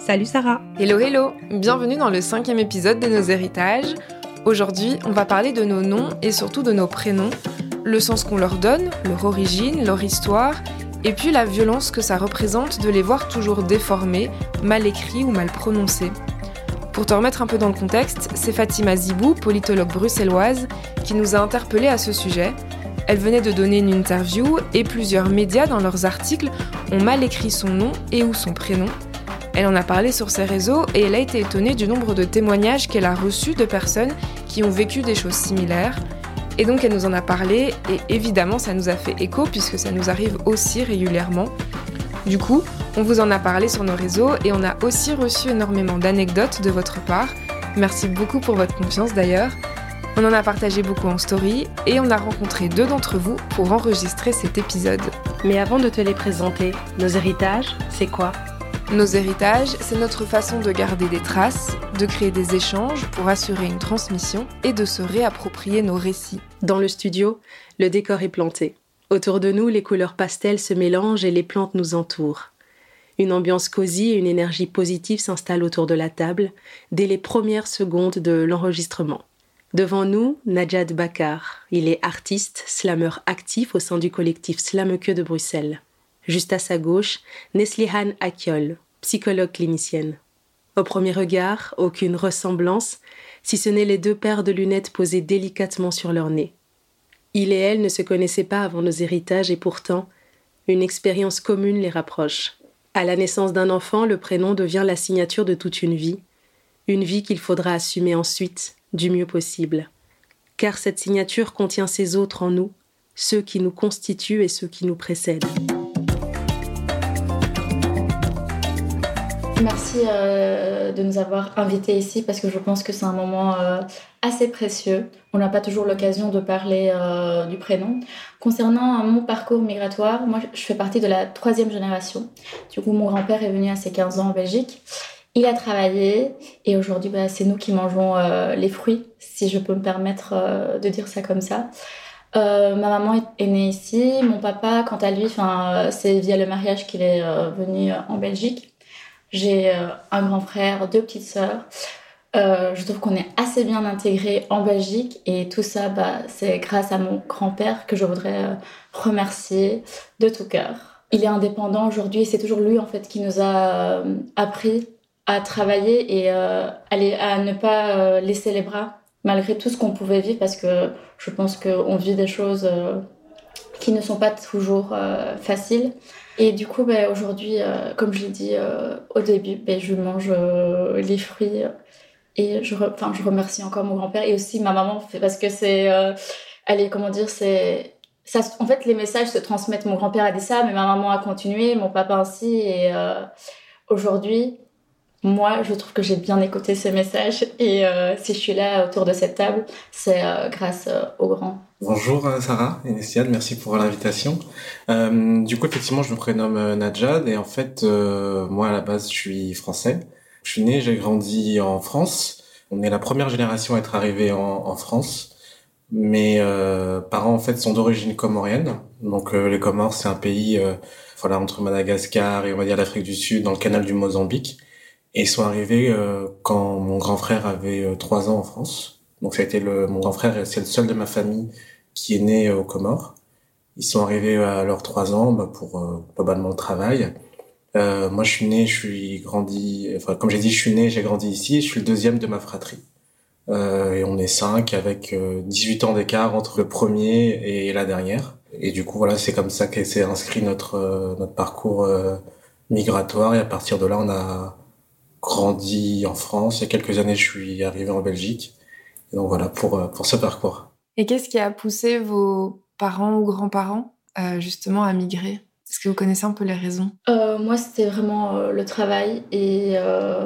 Salut Sarah Hello hello Bienvenue dans le cinquième épisode de Nos héritages. Aujourd'hui, on va parler de nos noms et surtout de nos prénoms, le sens qu'on leur donne, leur origine, leur histoire, et puis la violence que ça représente de les voir toujours déformés, mal écrits ou mal prononcés. Pour te remettre un peu dans le contexte, c'est Fatima Zibou, politologue bruxelloise, qui nous a interpellés à ce sujet. Elle venait de donner une interview et plusieurs médias dans leurs articles ont mal écrit son nom et ou son prénom. Elle en a parlé sur ses réseaux et elle a été étonnée du nombre de témoignages qu'elle a reçus de personnes qui ont vécu des choses similaires. Et donc elle nous en a parlé et évidemment ça nous a fait écho puisque ça nous arrive aussi régulièrement. Du coup, on vous en a parlé sur nos réseaux et on a aussi reçu énormément d'anecdotes de votre part. Merci beaucoup pour votre confiance d'ailleurs. On en a partagé beaucoup en story et on a rencontré deux d'entre vous pour enregistrer cet épisode. Mais avant de te les présenter, nos héritages, c'est quoi? Nos héritages, c'est notre façon de garder des traces, de créer des échanges pour assurer une transmission et de se réapproprier nos récits. Dans le studio, le décor est planté. Autour de nous, les couleurs pastel se mélangent et les plantes nous entourent. Une ambiance cosy et une énergie positive s'installent autour de la table dès les premières secondes de l'enregistrement. Devant nous, Najad Bakar. Il est artiste, slameur actif au sein du collectif Slameke de Bruxelles. Juste à sa gauche, Neslihan Akiol, psychologue clinicienne. Au premier regard, aucune ressemblance, si ce n'est les deux paires de lunettes posées délicatement sur leur nez. Il et elle ne se connaissaient pas avant nos héritages et pourtant, une expérience commune les rapproche. À la naissance d'un enfant, le prénom devient la signature de toute une vie, une vie qu'il faudra assumer ensuite du mieux possible. Car cette signature contient ces autres en nous, ceux qui nous constituent et ceux qui nous précèdent. Merci euh, de nous avoir invités ici parce que je pense que c'est un moment euh, assez précieux. On n'a pas toujours l'occasion de parler euh, du prénom. Concernant mon parcours migratoire, moi je fais partie de la troisième génération. Du coup, mon grand-père est venu à ses 15 ans en Belgique. Il a travaillé et aujourd'hui, bah, c'est nous qui mangeons les fruits, si je peux me permettre de dire ça comme ça. ma maman est, née ici. Mon papa, quant à lui, c'est via le mariage qu'il est venu en Belgique. J'ai euh, un grand frère, deux petites sœurs. Euh, je trouve qu'on est assez bien intégré en Belgique et tout ça, bah, c'est grâce à mon grand-père que je voudrais euh, remercier de tout cœur. Il est indépendant aujourd'hui et c'est toujours lui en fait qui nous a appris à travailler et à, à ne pas laisser les bras malgré tout ce qu'on pouvait vivre parce que je pense qu'on vit des choses qui ne sont pas toujours faciles. Et du coup, bah, aujourd'hui, euh, comme je l'ai dit euh, au début, bah, je mange euh, les fruits et je, enfin, je remercie encore mon grand-père et aussi ma maman parce que c'est, est, comment dire, c'est, en fait, les messages se transmettent. Mon grand-père a dit ça, mais ma maman a continué, mon papa ainsi. Et aujourd'hui, moi, je trouve que j'ai bien écouté ces messages et si je suis là autour de cette table, c'est grâce aux grands. Bonjour euh, Sarah et merci pour l'invitation. Euh, du coup, effectivement, je me prénomme euh, Najad et en fait, moi à la base, je suis français. Je suis né, j'ai grandi en France. On est la première génération à être arrivé en, en France. Mes parents en fait sont d'origine comorienne. Donc les Comores, c'est un pays voilà entre Madagascar et on va dire l'Afrique du Sud, dans le canal du Mozambique. Et ils sont arrivés quand mon grand frère avait trois ans en France. Donc ça a été le, mon grand frère, c'est le seul de ma famille qui est né aux Comores. Ils sont arrivés à leurs trois ans bah, pour euh, globalement le travail. Euh, moi, je suis né, je suis grandi. Enfin, comme j'ai dit, je suis né, j'ai grandi ici. Je suis le deuxième de ma fratrie. Euh, et on est cinq avec 18 euh, ans d'écart entre le premier et la dernière. Et du coup, voilà, c'est comme ça qu'est s'est inscrit notre euh, notre parcours migratoire. Et à partir de là, on a grandi en France. Il y a quelques années, je suis arrivé en Belgique. Et donc voilà pour pour ce parcours. Et qu'est-ce qui a poussé vos parents ou grands-parents euh, justement à migrer? Est-ce que vous connaissez un peu les raisons? Euh, Moi, c'était vraiment euh, le travail et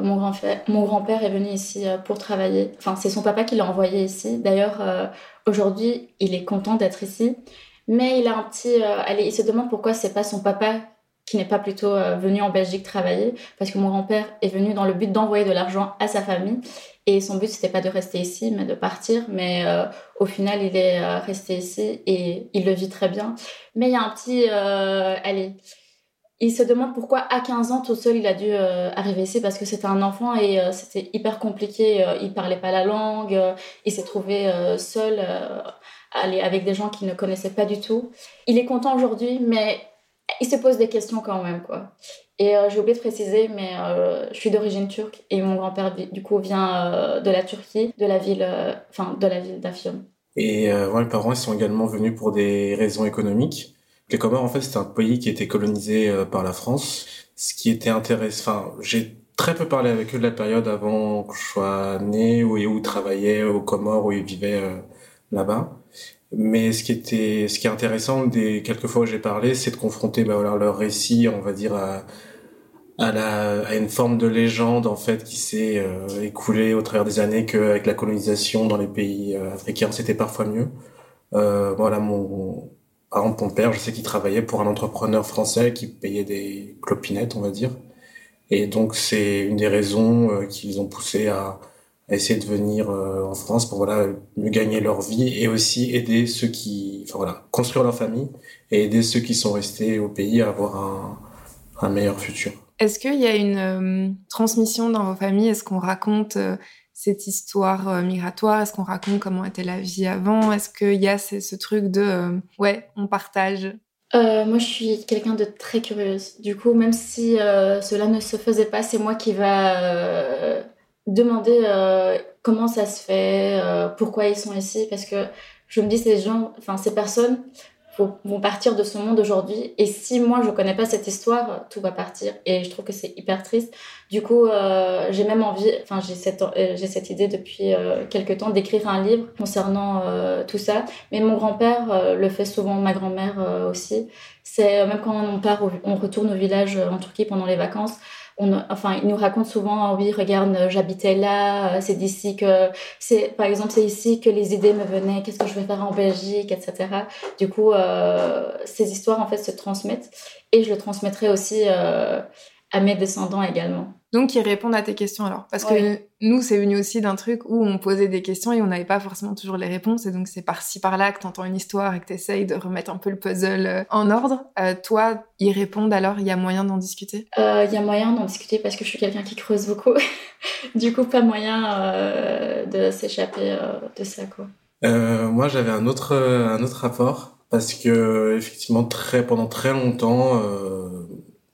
mon grand-père mon grand est venu ici pour travailler. Enfin, c'est son papa qui l'a envoyé ici. D'ailleurs, aujourd'hui, il est content d'être ici. Mais il a un petit... allez, il se demande pourquoi c'est pas son papa qui n'est pas plutôt venu en Belgique travailler, parce que mon grand-père est venu dans le but d'envoyer de l'argent à sa famille. Et son but, c'était pas de rester ici, mais de partir. Mais euh, au final, il est euh, resté ici et il le vit très bien. Mais il y a un petit... Euh, allez, il se demande pourquoi à 15 ans tout seul il a dû euh, arriver ici parce que c'était un enfant et euh, c'était hyper compliqué. Euh, il parlait pas la langue, il s'est trouvé seul aller avec des gens qu'il ne connaissait pas du tout. Il est content aujourd'hui, mais il se pose des questions quand même quoi. Et j'ai oublié de préciser, mais je suis d'origine turque et mon grand-père du coup vient de la Turquie, de la ville, enfin de la ville d'Afyon. Et mes parents ils sont également venus pour des raisons économiques. Les Comores, en fait, c'était un pays qui était colonisé euh, par la France. Ce qui était intéressant, j'ai très peu parlé avec eux de la période avant que je sois né ou où ils travaillaient aux Comores, où ils vivaient euh, là-bas. Mais ce qui était, ce qui est intéressant des quelques fois où j'ai parlé, c'est de confronter bah, voilà, leur récit, on va dire, à, à, la, à une forme de légende en fait qui s'est euh, écoulée au travers des années qu'avec la colonisation dans les pays africains, c'était parfois mieux. Euh, voilà, mon, par exemple, mon père, je sais qu'il travaillait pour un entrepreneur français qui payait des clopinettes, on va dire. Et donc, c'est une des raisons euh, qui les ont poussés à, essayer de venir euh, en France pour voilà mieux gagner leur vie et aussi aider ceux qui, enfin voilà, construire leur famille et aider ceux qui sont restés au pays à avoir un, un meilleur futur. Est-ce qu'il y a une euh, transmission dans vos familles? Est-ce qu'on raconte cette histoire euh, migratoire? Est-ce qu'on raconte comment était la vie avant? Est-ce qu'il y a ce, truc de euh, ouais, on partage? Euh, moi, je suis quelqu'un de très curieuse. Du coup, même si cela ne se faisait pas, c'est moi qui va demander comment ça se fait, pourquoi ils sont ici, parce que je me dis ces gens, enfin ces personnes, vont partir de ce monde aujourd'hui. Et si moi, je connais pas cette histoire, tout va partir. Et je trouve que c'est hyper triste. Du coup, euh, j'ai même envie, enfin, j'ai cette, euh, j'ai cette idée depuis euh, quelques temps d'écrire un livre concernant euh, tout ça. Mais mon grand-père euh, le fait souvent, ma grand-mère aussi. C'est même quand on part, on retourne au village en Turquie pendant les vacances on, enfin, il nous raconte souvent, ah oui, regarde, j'habitais là, euh, c'est d'ici que, c'est, par exemple, c'est ici que les idées me venaient, qu'est-ce que je vais faire en Belgique, etc. Du coup, euh, ces histoires, en fait, se transmettent et je le transmettrai aussi euh, à mes descendants également. Donc, ils répondent à tes questions alors. Parce que nous, c'est venu aussi d'un truc où on posait des questions et on n'avait pas forcément toujours les réponses. Et donc, c'est par-ci, par-là que tu entends une histoire et que tu essayes de remettre un peu le puzzle euh, en ordre. Euh, toi, ils répondent alors Il y a moyen d'en discuter? Euh, Il y a moyen d'en discuter parce que je suis quelqu'un qui creuse beaucoup. du coup, pas moyen de s'échapper de ça, quoi. moi, j'avais un autre, un autre rapport parce que, effectivement, très, pendant très longtemps,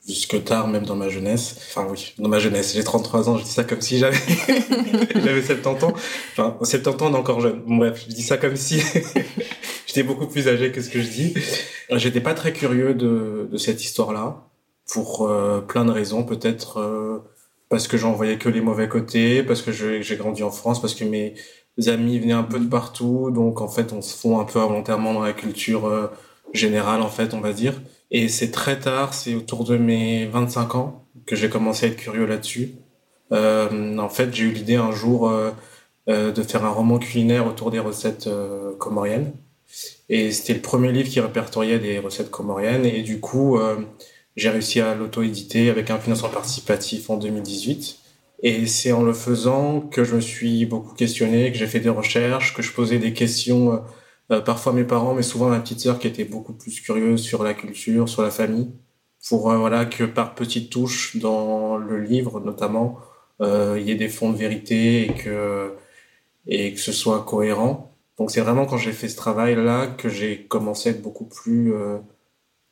jusque tard, même dans ma jeunesse. Enfin oui, dans ma jeunesse. J'ai 33 ans, je dis ça comme si j'avais j'avais 70 ans. Enfin, 70 ans, on est encore jeune. Bref, je dis ça comme si j'étais beaucoup plus âgé que ce que je dis. J'étais pas très curieux de, de cette histoire-là, pour euh, plein de raisons. Peut-être euh, parce que j'en voyais que les mauvais côtés, parce que j'ai grandi en France, parce que mes amis venaient un peu de partout. Donc en fait, on se fond un peu involontairement dans la culture euh, générale, en fait, on va dire. Et c'est très tard, c'est autour de mes 25 ans que j'ai commencé à être curieux là-dessus. Euh, en fait, j'ai eu l'idée un jour euh, euh, de faire un roman culinaire autour des recettes euh, comoriennes. Et c'était le premier livre qui répertoriait des recettes comoriennes. Et du coup, euh, j'ai réussi à l'auto-éditer avec un financement participatif en 2018. Et c'est en le faisant que je me suis beaucoup questionné, que j'ai fait des recherches, que je posais des questions euh, parfois mes parents, mais souvent ma petite sœur qui était beaucoup plus curieuse sur la culture, sur la famille, pour euh, voilà que par petites touches dans le livre notamment, euh, il y ait des fonds de vérité et que et que ce soit cohérent. Donc c'est vraiment quand j'ai fait ce travail là que j'ai commencé à être beaucoup plus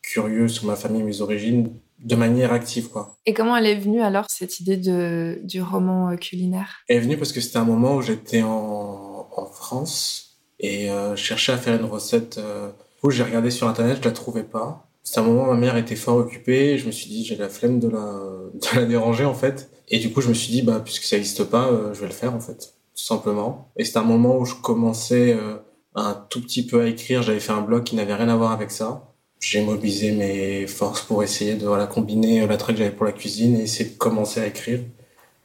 curieux sur ma famille, mes origines, de manière active quoi. Et comment elle est venue alors cette idée de du roman culinaire? Elle est venue parce que c'était un moment où j'étais en, en France et euh, je cherchais à faire une recette euh, où j'ai regardé sur internet, je la trouvais pas. C'est un moment où ma mère était fort occupée, je me suis dit j'ai la flemme de la, de la déranger en fait. Et du coup je me suis dit bah puisque ça n'existe pas, euh, je vais le faire en fait, tout simplement. Et c'était un moment où je commençais euh, un tout petit peu à écrire, j'avais fait un blog qui n'avait rien à voir avec ça. J'ai mobilisé mes forces pour essayer de voilà, combiner l'attrait que j'avais pour la cuisine et essayer de commencer à écrire.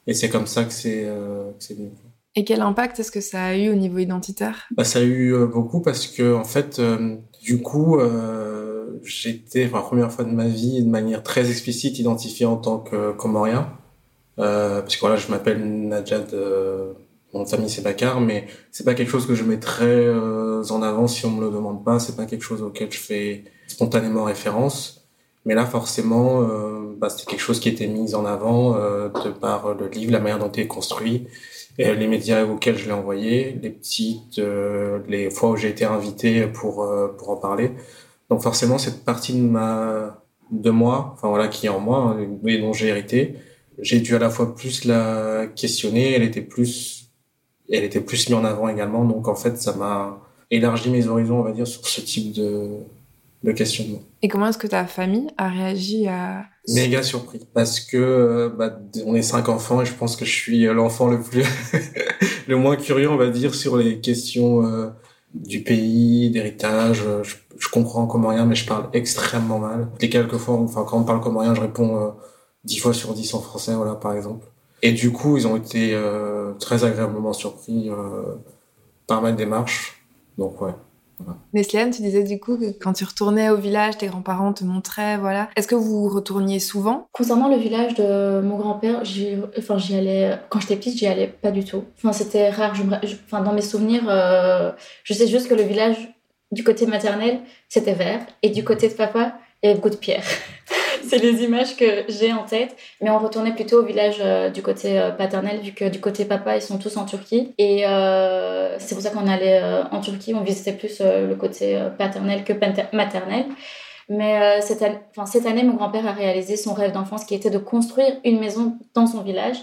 Et c'est comme ça que c'est euh, venu. Et quel impact est-ce que ça a eu au niveau identitaire? Bah, Ça a eu euh, beaucoup parce que, en fait, euh, du coup, euh, j'étais pour la première fois de ma vie de manière très explicite identifié en tant que comorien. Parce que voilà, je m'appelle Najad, mon famille c'est Bakar, mais c'est pas quelque chose que je mettrais en avant si on me le demande pas. C'est pas quelque chose auquel je fais spontanément référence. Mais là, forcément, bah, c'était quelque chose qui était mis en avant de par le livre, la manière dont il est construit, les médias auxquels je l'ai envoyé, les petites, euh, les fois où j'ai été invité pour pour en parler. Donc forcément, cette partie de ma de moi, enfin voilà, qui est en moi hein, et dont j'ai hérité, j'ai dû à la fois plus la questionner, elle était plus, elle était plus mise en avant également. Donc en fait, ça m'a élargi mes horizons, on va dire, sur ce type de de questionnement. Et comment est-ce que ta famille a réagi à Méga surpris. Parce que euh, bah, on est cinq enfants et je pense que je suis l'enfant le plus le moins curieux on va dire sur les questions euh, du pays d'héritage. Je, je, comprends comorien mais je parle extrêmement mal. Les quelques fois enfin quand on parle comorien je réponds euh, dix fois sur dix en français voilà par exemple. Et du coup ils ont été très agréablement surpris par ma démarche. Donc ouais Nesliane, tu disais du coup que quand tu retournais au village, tes grands-parents te montraient, voilà. Est-ce que vous retourniez souvent? Concernant le village de mon grand-père, j'y, enfin, j'y allais quand j'étais petite, j'y allais pas du tout. Enfin, c'était rare. Je, enfin, dans mes souvenirs, euh, je sais juste que le village du côté maternel, c'était vert, et du côté de papa, il y avait beaucoup de pierres. c'est les images que j'ai en tête. Mais on retournait plutôt au village euh, du côté euh, paternel, vu que du côté papa, ils sont tous en Turquie. Et euh, c'est pour ça qu'on allait en Turquie. On visitait plus le côté paternel que maternel. Mais cette, année, cette année, mon grand-père a réalisé son rêve d'enfance qui était de construire une maison dans son village.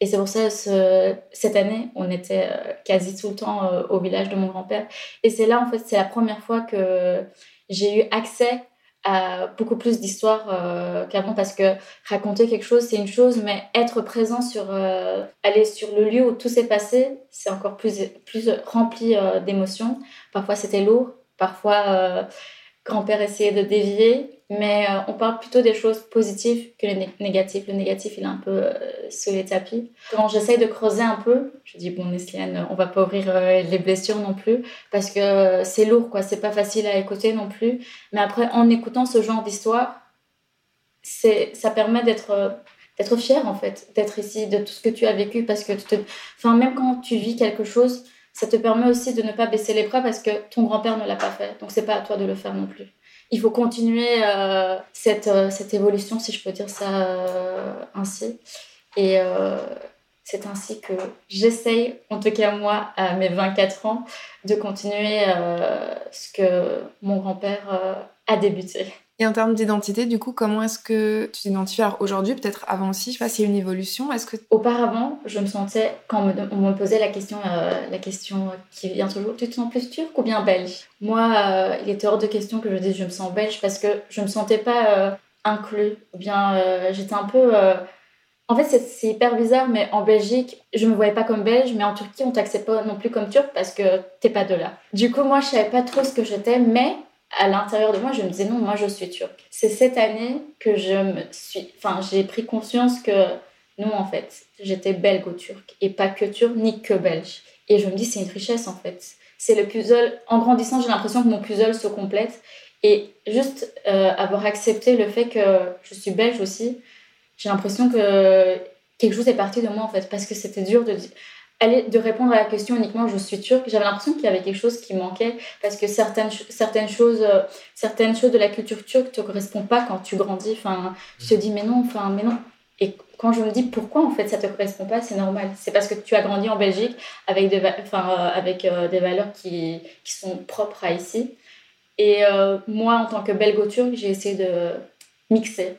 Et c'est pour ça, ce, cette année, on était quasi tout le temps au village de mon grand-père. Et c'est là, en fait, c'est la première fois que j'ai eu accès beaucoup plus d'histoires euh, qu'avant parce que raconter quelque chose c'est une chose mais être présent sur euh, aller sur le lieu où tout s'est passé c'est encore plus plus rempli euh, d'émotions. Parfois c'était lourd. Parfois grand-père essayait de dévier mais euh, on parle plutôt des choses positives que les négatives. Le négatif, il est un peu euh, sous les tapis. Quand j'essaye de creuser un peu, je dis, bon, Nesliane, on va pas ouvrir euh, les blessures non plus, parce que c'est lourd, quoi. C'est pas facile à écouter non plus. Mais après, en écoutant ce genre d'histoire, ça permet d'être d'être fier, en fait, d'être ici, de tout ce que tu as vécu, parce que enfin, même quand tu vis quelque chose, ça te permet aussi de ne pas baisser les bras parce que ton grand-père ne l'a pas fait. Donc, c'est pas à toi de le faire non plus il faut continuer euh, cette, euh, cette évolution, si je peux dire ça euh, ainsi. Et c'est ainsi que j'essaye, en tout cas moi, à mes 24 ans, de continuer ce que mon grand-père a débuté. Et en termes d'identité, du coup, comment est-ce que tu t'identifies aujourd'hui, peut-être avant aussi, je sais pas s'il y a une évolution. Est-ce que auparavant, je me sentais quand on me, posait la question, euh, la question qui vient toujours, tu te sens plus turc ou bien belge? Moi, euh, il était hors de question que je dise je me sens belge parce que je me sentais pas euh, inclus ou bien j'étais un peu en fait, c'est hyper bizarre, mais en Belgique, je me voyais pas comme belge, mais en Turquie, on t'accepte pas non plus comme turc parce que t'es pas de là. Du coup, moi, je savais pas trop ce que j'étais, mais à l'intérieur de moi, je me disais non, moi je suis turque. C'est cette année que je me suis, enfin, j'ai pris conscience que non, en fait, j'étais belgo-turque et pas que turque ni que belge. Et je me dis, c'est une richesse en fait. C'est le puzzle. En grandissant, j'ai l'impression que mon puzzle se complète. Et juste euh, avoir accepté le fait que je suis belge aussi, j'ai l'impression que quelque chose est parti de moi en fait. Parce que c'était dur de dire de répondre à la question uniquement je suis turque, j'avais l'impression qu'il y avait quelque chose qui manquait parce que certaines, certaines, choses, euh, certaines choses de la culture turque te correspondent pas quand tu grandis. Enfin, tu te dis mais non, enfin, mais non. Et quand je me dis pourquoi en fait ça te correspond pas, c'est normal. C'est parce que tu as grandi en Belgique avec des, enfin, euh, avec, euh, des valeurs qui, qui, sont propres à ici. Et moi, en tant que belgo-turque, j'ai essayé de mixer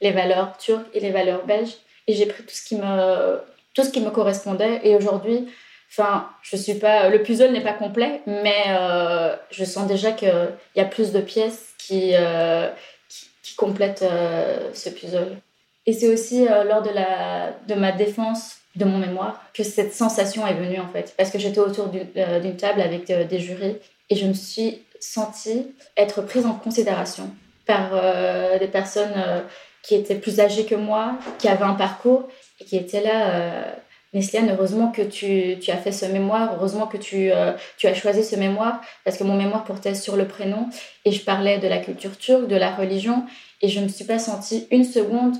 les valeurs turques et les valeurs belges. Et j'ai pris tout ce qui me tout ce qui me correspondait. Et aujourd'hui, enfin, je suis pas, le puzzle n'est pas complet, mais euh, je sens déjà qu'il y a plus de pièces qui, euh, qui, complètent euh, ce puzzle. Et c'est aussi lors de, la, de ma défense de mon mémoire que cette sensation est venue en fait. Parce que j'étais autour d'une table avec des jurys et je me suis sentie être prise en considération par des personnes qui étaient plus âgées que moi, qui avaient un parcours et qui était là. Euh, heureusement que tu, as fait ce mémoire, heureusement que tu, euh, tu, as choisi ce mémoire, parce que mon mémoire portait sur le prénom, et je parlais de la culture turque, de la religion, et je ne me suis pas sentie une seconde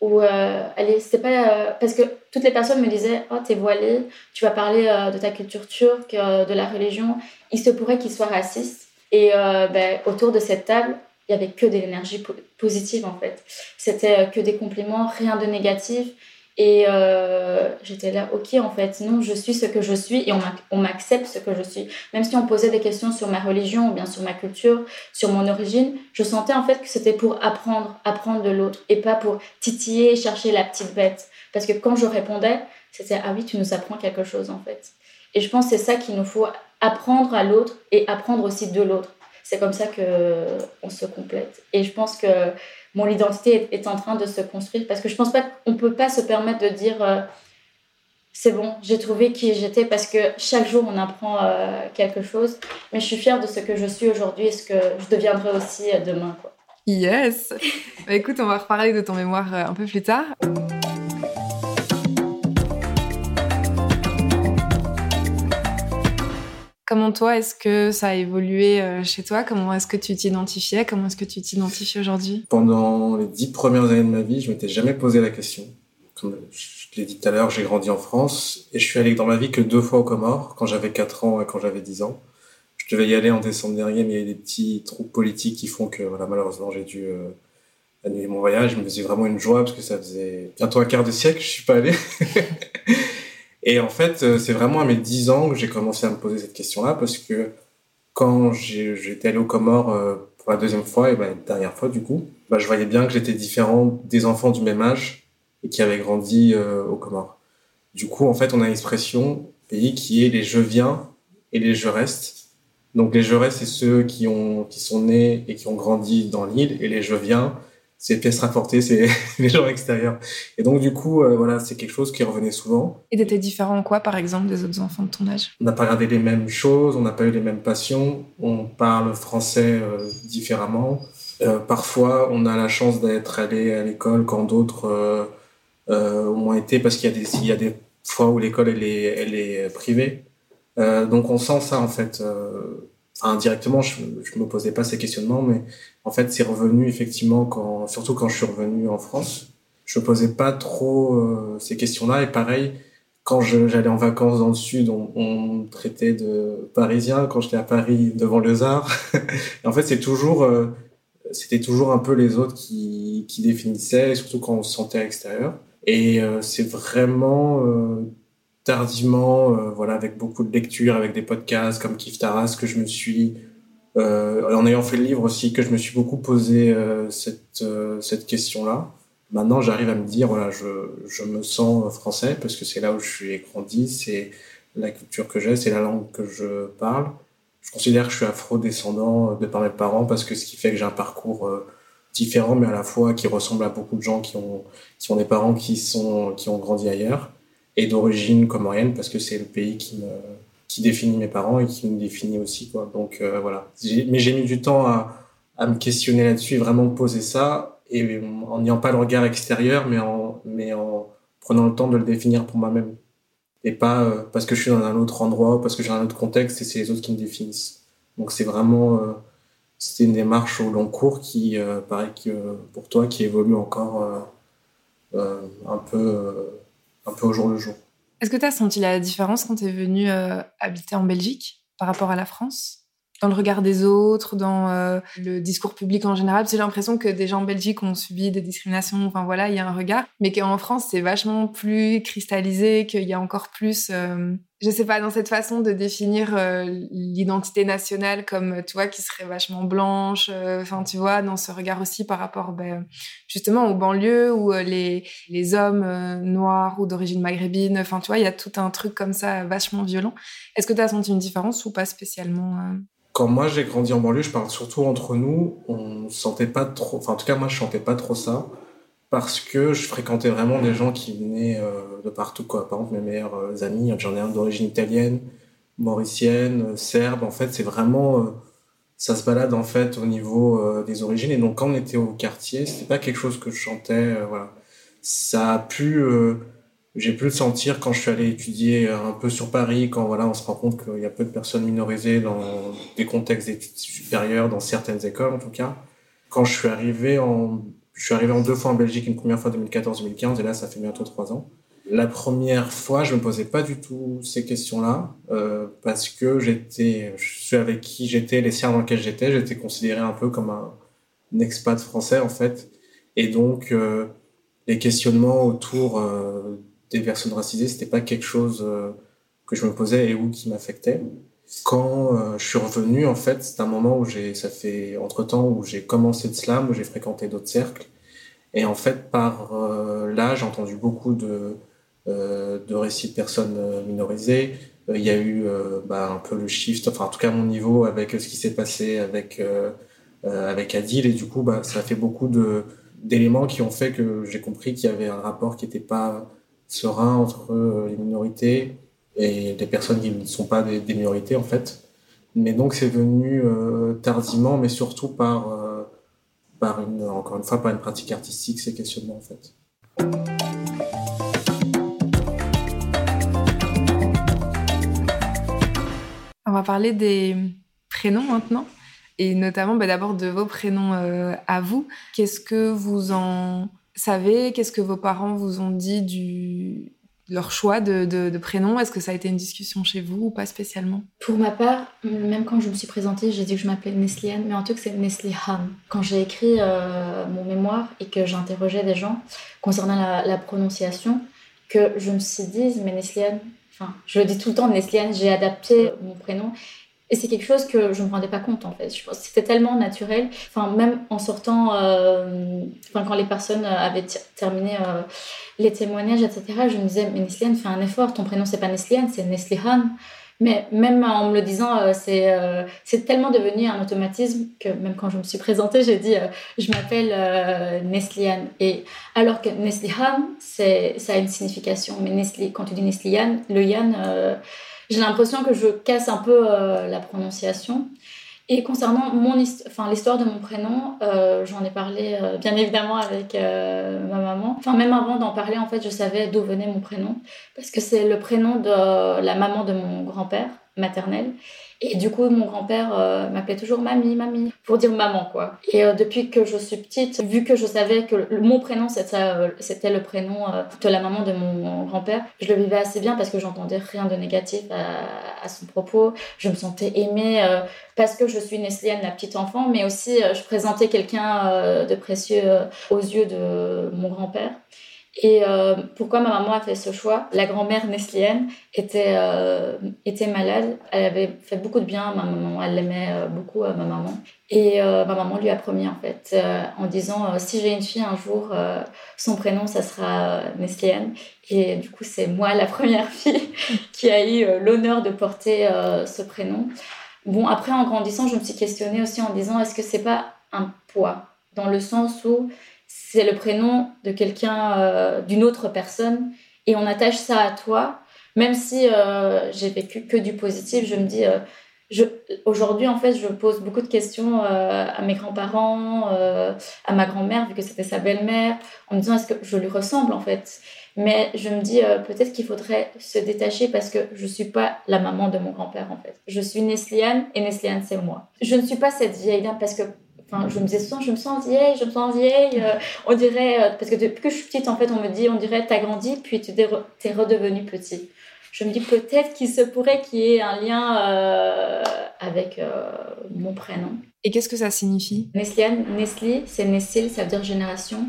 où, euh, allez, pas, euh, parce que toutes les personnes me disaient, oh, t'es voilée, tu vas parler de ta culture turque, de la religion, il se pourrait qu'ils soient racistes, et ben, autour de cette table, il y avait que de l'énergie positive en fait. C'était que des compliments, rien de négatif. Et euh, j'étais là, ok, en fait, non, je suis ce que je suis et on m'accepte ce que je suis. Même si on posait des questions sur ma religion ou bien sur ma culture, sur mon origine, je sentais en fait que c'était pour apprendre, apprendre de l'autre et pas pour titiller, chercher la petite bête. Parce que quand je répondais, c'était, ah oui, tu nous apprends quelque chose en fait. Et je pense que c'est ça qu'il nous faut apprendre à l'autre et apprendre aussi de l'autre. C'est comme ça que on se complète. Et je pense que mon identité est, en train de se construire parce que je pense pas qu'on peut pas se permettre de dire euh, c'est bon, j'ai trouvé qui j'étais parce que chaque jour on apprend euh, quelque chose. Mais je suis fière de ce que je suis aujourd'hui et ce que je deviendrai aussi euh, demain. Yes bah, Écoute, on va reparler de ton mémoire un peu plus tard. Comment toi, est-ce que ça a évolué euh, chez toi? Comment est-ce que tu t'identifiais? Comment est-ce que tu t'identifies aujourd'hui? Pendant les dix premières années de ma vie, je m'étais jamais posé la question. Comme je l'ai dit tout à l'heure, j'ai grandi en France et je suis allé dans ma vie que deux fois aux Comores, quand j'avais 4 ans et quand j'avais 10 ans. Je devais y aller en décembre dernier, mais il y a des petits troubles politiques qui font que voilà, malheureusement j'ai dû euh, annuler mon voyage. Me faisait vraiment une joie parce que ça faisait bientôt un quart de siècle que je suis pas allé. Et en fait, euh, c'est vraiment à mes 10 ans que j'ai commencé à me poser cette question-là parce que quand j'étais allé aux Comores euh, pour la deuxième fois et ben, la dernière fois du coup, bah, je voyais bien que j'étais différent des enfants du même âge et qui avaient grandi euh, aux Comores. Du coup, en fait, on a l'expression pays qui est les je viens et les je reste. Donc les je reste, c'est ceux qui ont qui sont nés et qui ont grandi dans l'île et les je viens, c'est pièces rapportées, c'est les gens extérieurs. Et donc, du coup, euh, voilà, c'est quelque chose qui revenait souvent. Et t'étais différent en quoi, par exemple, des autres enfants de ton âge? On n'a pas regardé les mêmes choses, on n'a pas eu les mêmes passions, on parle français euh, différemment. Euh, parfois, on a la chance d'être allé à l'école quand d'autres ont été, parce qu'il y, a des, il y a des fois où l'école, elle est, elle est privée. donc, on sent ça, en fait indirectement, je, je me posais pas ces questionnements, mais en fait, c'est revenu effectivement quand, surtout quand je suis revenu en France. Je me posais pas trop euh, ces questions-là. Et pareil, quand j'allais en vacances dans le sud, on, on traitait de parisien. Quand j'étais à Paris devant le Zar, et en fait, c'est toujours, euh, c'était toujours un peu les autres qui, qui définissaient, surtout quand on se sentait à l'extérieur. Et euh, c'est vraiment tardivement, euh, voilà, avec beaucoup de lectures, avec des podcasts comme Kif Taras, que je me suis, euh, en ayant fait le livre aussi, que je me suis beaucoup posé euh, cette, cette question-là. Maintenant, j'arrive à me dire, voilà, je, je me sens français parce que c'est là où je suis grandi, c'est la culture que j'ai, c'est la langue que je parle. Je considère que je suis afro-descendant de par mes parents parce que ce qui fait que j'ai un parcours différent, mais à la fois qui ressemble à beaucoup de gens qui ont, qui ont des parents qui, sont, qui ont grandi ailleurs et d'origine comorienne parce que c'est le pays qui me qui définit mes parents et qui me définit aussi quoi. Donc euh, voilà. Mais j'ai mis du temps à, à me questionner là-dessus vraiment me poser ça et en n'ayant pas le regard extérieur mais en mais en prenant le temps de le définir pour moi-même et pas euh, parce que je suis dans un autre endroit parce que j'ai un autre contexte et c'est les autres qui me définissent. Donc c'est vraiment euh, c'était une démarche au long cours qui paraît que pour toi qui évolue encore un peu au jour le jour. Est-ce que tu as senti la différence quand tu es venu euh, habiter en Belgique par rapport à la France? Dans le regard des autres, dans euh, le discours public en général? J'ai l'impression que des gens en Belgique ont subi des discriminations. Enfin voilà, il y a un regard, mais qu'en France c'est vachement plus cristallisé, qu'il y a encore plus, euh, je sais pas, dans cette façon de définir euh, l'identité nationale comme, tu vois, qui serait vachement blanche. Enfin, tu vois, dans ce regard aussi par rapport, ben, justement, aux banlieues où les les hommes noirs ou d'origine maghrébine. Enfin, tu vois, il y a tout un truc comme ça vachement violent. Est-ce que tu as senti une différence ou pas spécialement quand moi j'ai grandi en banlieue, je parle surtout entre nous, on sentait pas trop, enfin en tout cas moi je sentais pas trop ça, parce que je fréquentais vraiment des gens qui venaient euh, de partout quoi. Par exemple mes meilleurs euh, amis, j'en ai un d'origine italienne, mauricienne, serbe. En fait c'est vraiment, euh, ça se balade en fait au niveau des origines. Et donc quand on était au quartier, c'était pas quelque chose que je chantais, voilà. Ça a pu j'ai pu le sentir quand je suis allé étudier un peu sur Paris, quand voilà, on se rend compte qu'il y a peu de personnes minorisées dans des contextes d'études supérieures, dans certaines écoles en tout cas. Quand je suis arrivé en, je suis arrivé en deux fois en Belgique, une première fois 2014-2015, et là ça fait bientôt trois ans. La première fois, je me posais pas du tout ces questions-là, euh, parce que j'étais, suis avec qui j'étais, les sphères dans lesquelles j'étais, j'étais considéré un peu comme un, expat français en fait. Et donc les questionnements autour des personnes racisées, c'était pas quelque chose que je me posais et ou qui m'affectait. Quand je suis revenu, en fait, c'est un moment où j'ai, ça fait entre temps où j'ai commencé le slam, où j'ai fréquenté d'autres cercles. Et en fait, par là, j'ai entendu beaucoup de, de récits de personnes minorisées, euh, il y a eu euh, bah, un peu le shift, enfin en tout cas à mon niveau, avec ce qui s'est passé avec euh, avec Adil et du coup bah, ça a fait beaucoup d'éléments qui ont fait que j'ai compris qu'il y avait un rapport qui n'était pas serein entre les minorités et les personnes qui ne sont pas des, minorités en fait. Mais donc c'est venu tardivement, mais surtout par, par une, encore une fois, par une pratique artistique, ces questionnements en fait. On va parler des prénoms maintenant, et notamment bah, d'abord de vos prénoms euh, à vous. Qu'est-ce que vous en savez? Qu'est-ce que vos parents vous ont dit du leur choix de, prénom? Est-ce que ça a été une discussion chez vous ou pas spécialement? Pour ma part, même quand je me suis présentée, j'ai dit que je m'appelais Nesliane, mais en tout cas c'est Nesli Han. Quand j'ai écrit euh, mon mémoire et que j'interrogeais des gens concernant la, prononciation, que je me suis dit, mais Nesliane, je le dis tout le temps, Nesliane, j'ai adapté mon prénom. Et c'est quelque chose que je ne me rendais pas compte en fait. C'était tellement naturel. Enfin, même en sortant, euh, enfin, quand les personnes avaient terminé euh, les témoignages, etc., je me disais, mais Nesliane, fais un effort. Ton prénom, c'est pas Nesliane, c'est Neslihan. Mais même en me le disant, euh, c'est euh, tellement devenu un automatisme que même quand je me suis présentée, j'ai dit euh, je m'appelle Nesliane. Et alors que Neslihan, ça a une signification. Mais Nesli, quand tu dis Nesliane, le Yann, j'ai l'impression que je casse un peu la prononciation. Et concernant l'histoire de mon prénom, euh, j'en ai parlé euh, bien évidemment avec euh, ma maman. Enfin, même avant d'en parler, en fait, je savais d'où venait mon prénom. Parce que c'est le prénom de la maman de mon grand-père maternel. Et du coup, mon grand-père euh, m'appelait toujours mamie, mamie, pour dire maman, quoi. Et euh, depuis que je suis petite, vu que je savais que mon prénom, c'était euh, le prénom de la maman de mon grand-père, je le vivais assez bien parce que j'entendais rien de négatif à, à, son propos. Je me sentais aimée parce que je suis Nesliane, la petite enfant, mais aussi je présentais quelqu'un de précieux aux yeux de mon grand-père. Et euh, pourquoi ma maman a fait ce choix? La grand-mère Neslienne était, euh, était malade. Elle avait fait beaucoup de bien à ma maman. Elle l'aimait euh, beaucoup, ma maman. Et ma maman lui a promis, en fait, en disant si j'ai une fille un jour, son prénom, ça sera Neslienne. Et du coup, c'est moi la première fille qui a eu l'honneur de porter ce prénom. Bon, après, en grandissant, je me suis questionnée aussi en disant est-ce que c'est pas un poids? Dans le sens où c'est le prénom de quelqu'un, euh, d'une autre personne, et on attache ça à toi. Même si euh, j'ai vécu que du positif, je me dis, euh, aujourd'hui en fait, je pose beaucoup de questions à mes grands-parents, à ma grand-mère, vu que c'était sa belle-mère, en me disant est-ce que je lui ressemble en fait? Mais je me dis peut-être qu'il faudrait se détacher parce que je suis pas la maman de mon grand-père en fait. Je suis Nesliane et Nesliane c'est moi. Je ne suis pas cette vieille dame parce que Enfin, je me disais souvent, je me sens vieille, je me sens vieille. Euh, on dirait, euh, parce que depuis que je suis petite, en fait, on me dit, on dirait, t'as grandi, puis tu t'es redevenu petit. Je me dis peut-être qu'il se pourrait qu'il y ait un lien euh, avec mon prénom. Et qu'est-ce que ça signifie? Nesliane, Nesli, c'est Nessil, ça veut dire génération.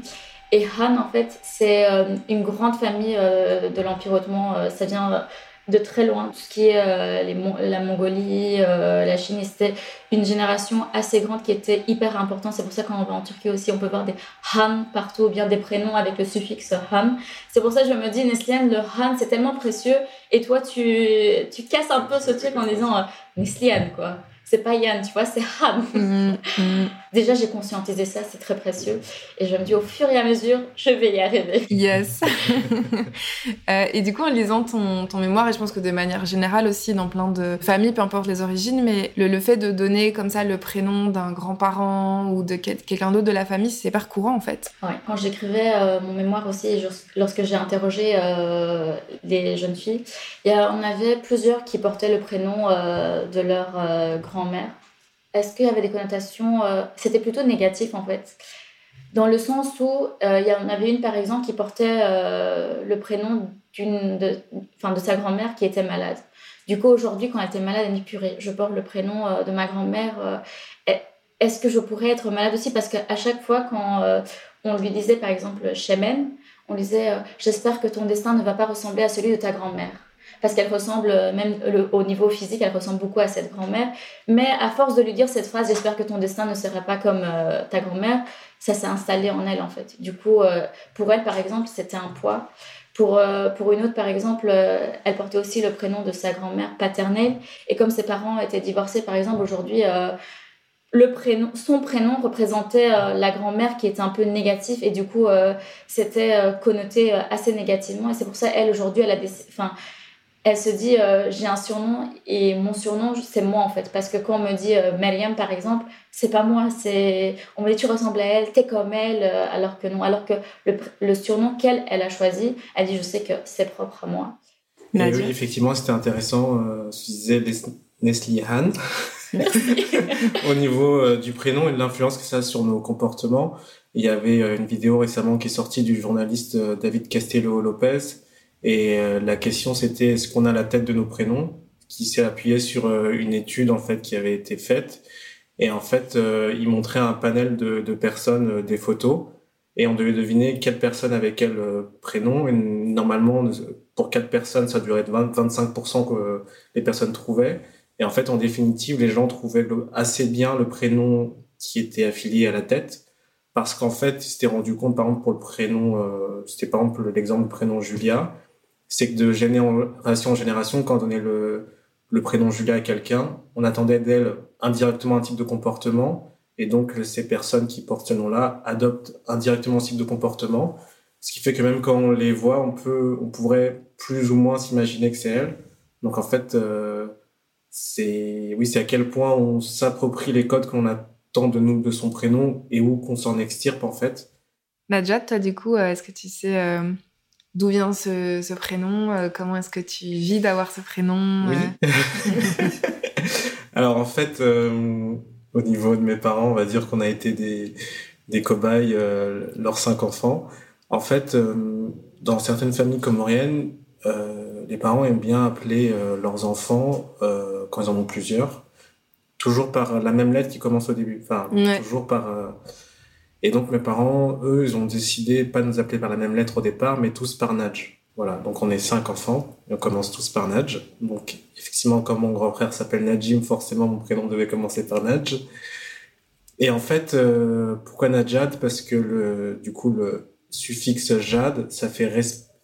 Et Han, en fait, c'est une grande famille de l'Empire ottoman. ça vient de très loin. Tout ce qui est euh, la Mongolie, euh, la Chine, c'était une génération assez grande qui était hyper importante. C'est pour ça quand on va en Turquie aussi, on peut voir des Han partout, ou bien des prénoms avec le suffixe Han. C'est pour ça que je me dis, Nesliane, le Han, c'est tellement précieux. Et toi, tu, tu casses un peu ce truc en disant euh, quoi c'est pas Yann, tu vois, c'est Han. Mm, mm. Déjà, j'ai conscientisé ça, c'est très précieux. Et je me dis, au fur et à mesure, je vais y arriver. Yes. Euh, et du coup, en lisant ton, ton, mémoire, et je pense que de manière générale aussi, dans plein de familles, peu importe les origines, mais le, fait de donner comme ça le prénom d'un grand-parent ou de quelqu'un d'autre de la famille, c'est hyper courant en fait. Ouais. Quand j'écrivais euh, mon mémoire aussi, lorsque j'ai interrogé euh, les jeunes filles, y a, on avait plusieurs qui portaient le prénom de leur grand mère Est-ce qu'il y avait des connotations euh, C'était plutôt négatif en fait? Dans le sens où euh, il y en avait une par exemple qui portait euh, le prénom d'une de, de sa grand-mère qui était malade. Du coup, aujourd'hui, quand elle était malade, elle dit purée, je porte le prénom de ma grand-mère. Est-ce que je pourrais être malade aussi? Parce qu'à chaque fois, quand on lui disait, par exemple, Shemen, on lui disait, j'espère que ton destin ne va pas ressembler à celui de ta grand-mère parce qu'elle ressemble, même au niveau physique, elle ressemble beaucoup à cette grand-mère. Mais à force de lui dire cette phrase, j'espère que ton destin ne sera pas comme ta grand-mère, ça s'est installé en elle en fait. Du coup, pour elle, par exemple, c'était un poids. Pour, euh, pour une autre, par exemple, euh, elle portait aussi le prénom de sa grand-mère paternelle. Et comme ses parents étaient divorcés, par exemple, aujourd'hui, euh, le prénom, son prénom représentait la grand-mère qui était un peu négatif et du coup, c'était connoté assez négativement. Et c'est pour ça, elle, aujourd'hui, elle a des... Enfin, elle se dit euh, j'ai un surnom et mon surnom c'est moi en fait. Parce que quand on me dit euh, Mariam par exemple c'est pas moi c'est on me dit tu ressembles à elle t'es comme elle euh, alors que non. Alors que le, le surnom qu'elle elle a choisi elle dit je sais que c'est propre à moi. Oui, effectivement c'était intéressant euh, je disais Nestlé Han. Au niveau du prénom et de l'influence que ça a sur nos comportements. Il y avait une vidéo récemment qui est sortie du journaliste David Castello Lopez et euh, la question c'était est-ce qu'on a la tête de nos prénoms qui s'est appuyé sur euh, une étude en fait qui avait été faite. Et en fait euh, il montrait un panel de, de personnes des photos. Et on devait deviner quelle personne avait quel prénom. Et normalement pour quatre personnes ça durait 20 25% que les personnes trouvaient. Et en fait en définitive les gens trouvaient assez bien le prénom qui était affilié à la tête. Parce qu'en fait ils s'étaient rendu compte par exemple pour le prénom c'était par exemple l'exemple du prénom Julia c'est que de génération en génération, quand on donnait le, prénom Julia à quelqu'un, on attendait d'elle indirectement un type de comportement, et donc ces personnes qui portent ce nom-là adoptent indirectement ce type de comportement, ce qui fait que même quand on les voit, on peut, on pourrait plus ou moins s'imaginer que c'est elle. Donc en fait, euh, c'est, oui, c'est à quel point on s'approprie les codes qu'on attend de nous de son prénom et où qu'on s'en extirpe en fait. Nadja, toi du coup, euh, est-ce que tu sais euh, D'où vient ce, prénom euh, Comment est-ce que tu vis d'avoir ce prénom oui. Euh? Alors en fait, euh, au niveau de mes parents, on va dire qu'on a été des, des cobayes, leurs cinq enfants. En fait, dans certaines familles comoriennes, les parents aiment bien appeler leurs enfants, quand ils en ont plusieurs, toujours par la même lettre qui commence au début. Enfin, toujours par et donc mes parents, eux, ils ont décidé pas de nous appeler par la même lettre au départ, mais tous par Nadj. Voilà, donc on est cinq enfants, et on commence tous par Nadj. Donc effectivement, comme mon grand frère s'appelle Najim, forcément mon prénom devait commencer par Nadj. Et en fait, euh, pourquoi Najad Parce que le, du coup, le suffixe Jad, ça fait,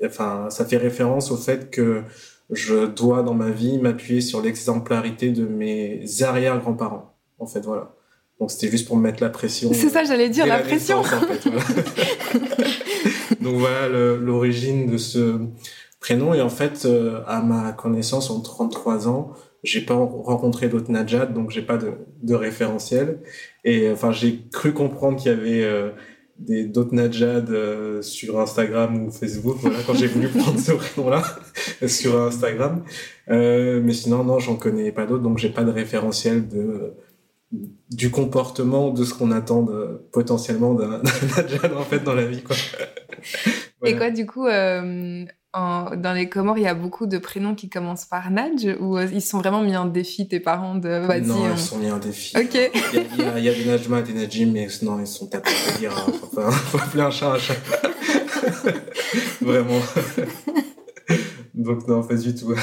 enfin, ça fait référence au fait que je dois dans ma vie m'appuyer sur l'exemplarité de mes arrière-grands-parents. En fait, voilà. Donc c'était juste pour me mettre la pression. C'est ça, j'allais dire, la, pression. Donc voilà l'origine de ce prénom. Et en fait, euh, à ma connaissance, en 33 ans, j'ai pas rencontré d'autres Najat, donc j'ai pas de, de, référentiel. Et enfin, j'ai cru comprendre qu'il y avait euh, des d'autres Najat euh, sur Instagram ou Facebook. Voilà, quand j'ai voulu prendre ce prénom-là sur Instagram. mais sinon, non, j'en connais pas d'autres, donc j'ai pas de référentiel de du comportement de ce qu'on attend potentiellement d'un Najad en fait dans la vie quoi. Et quoi du coup euh, dans les Comores il y a beaucoup de prénoms qui commencent par Nadj ou euh, ils sont vraiment mis en défi tes parents de Non ils sont mis en défi. Ok. Il y, a, des Najma des Najim mais non ils sont tapés à dire hein, faut, faut appeler un chat un chat. vraiment. Donc non pas du tout.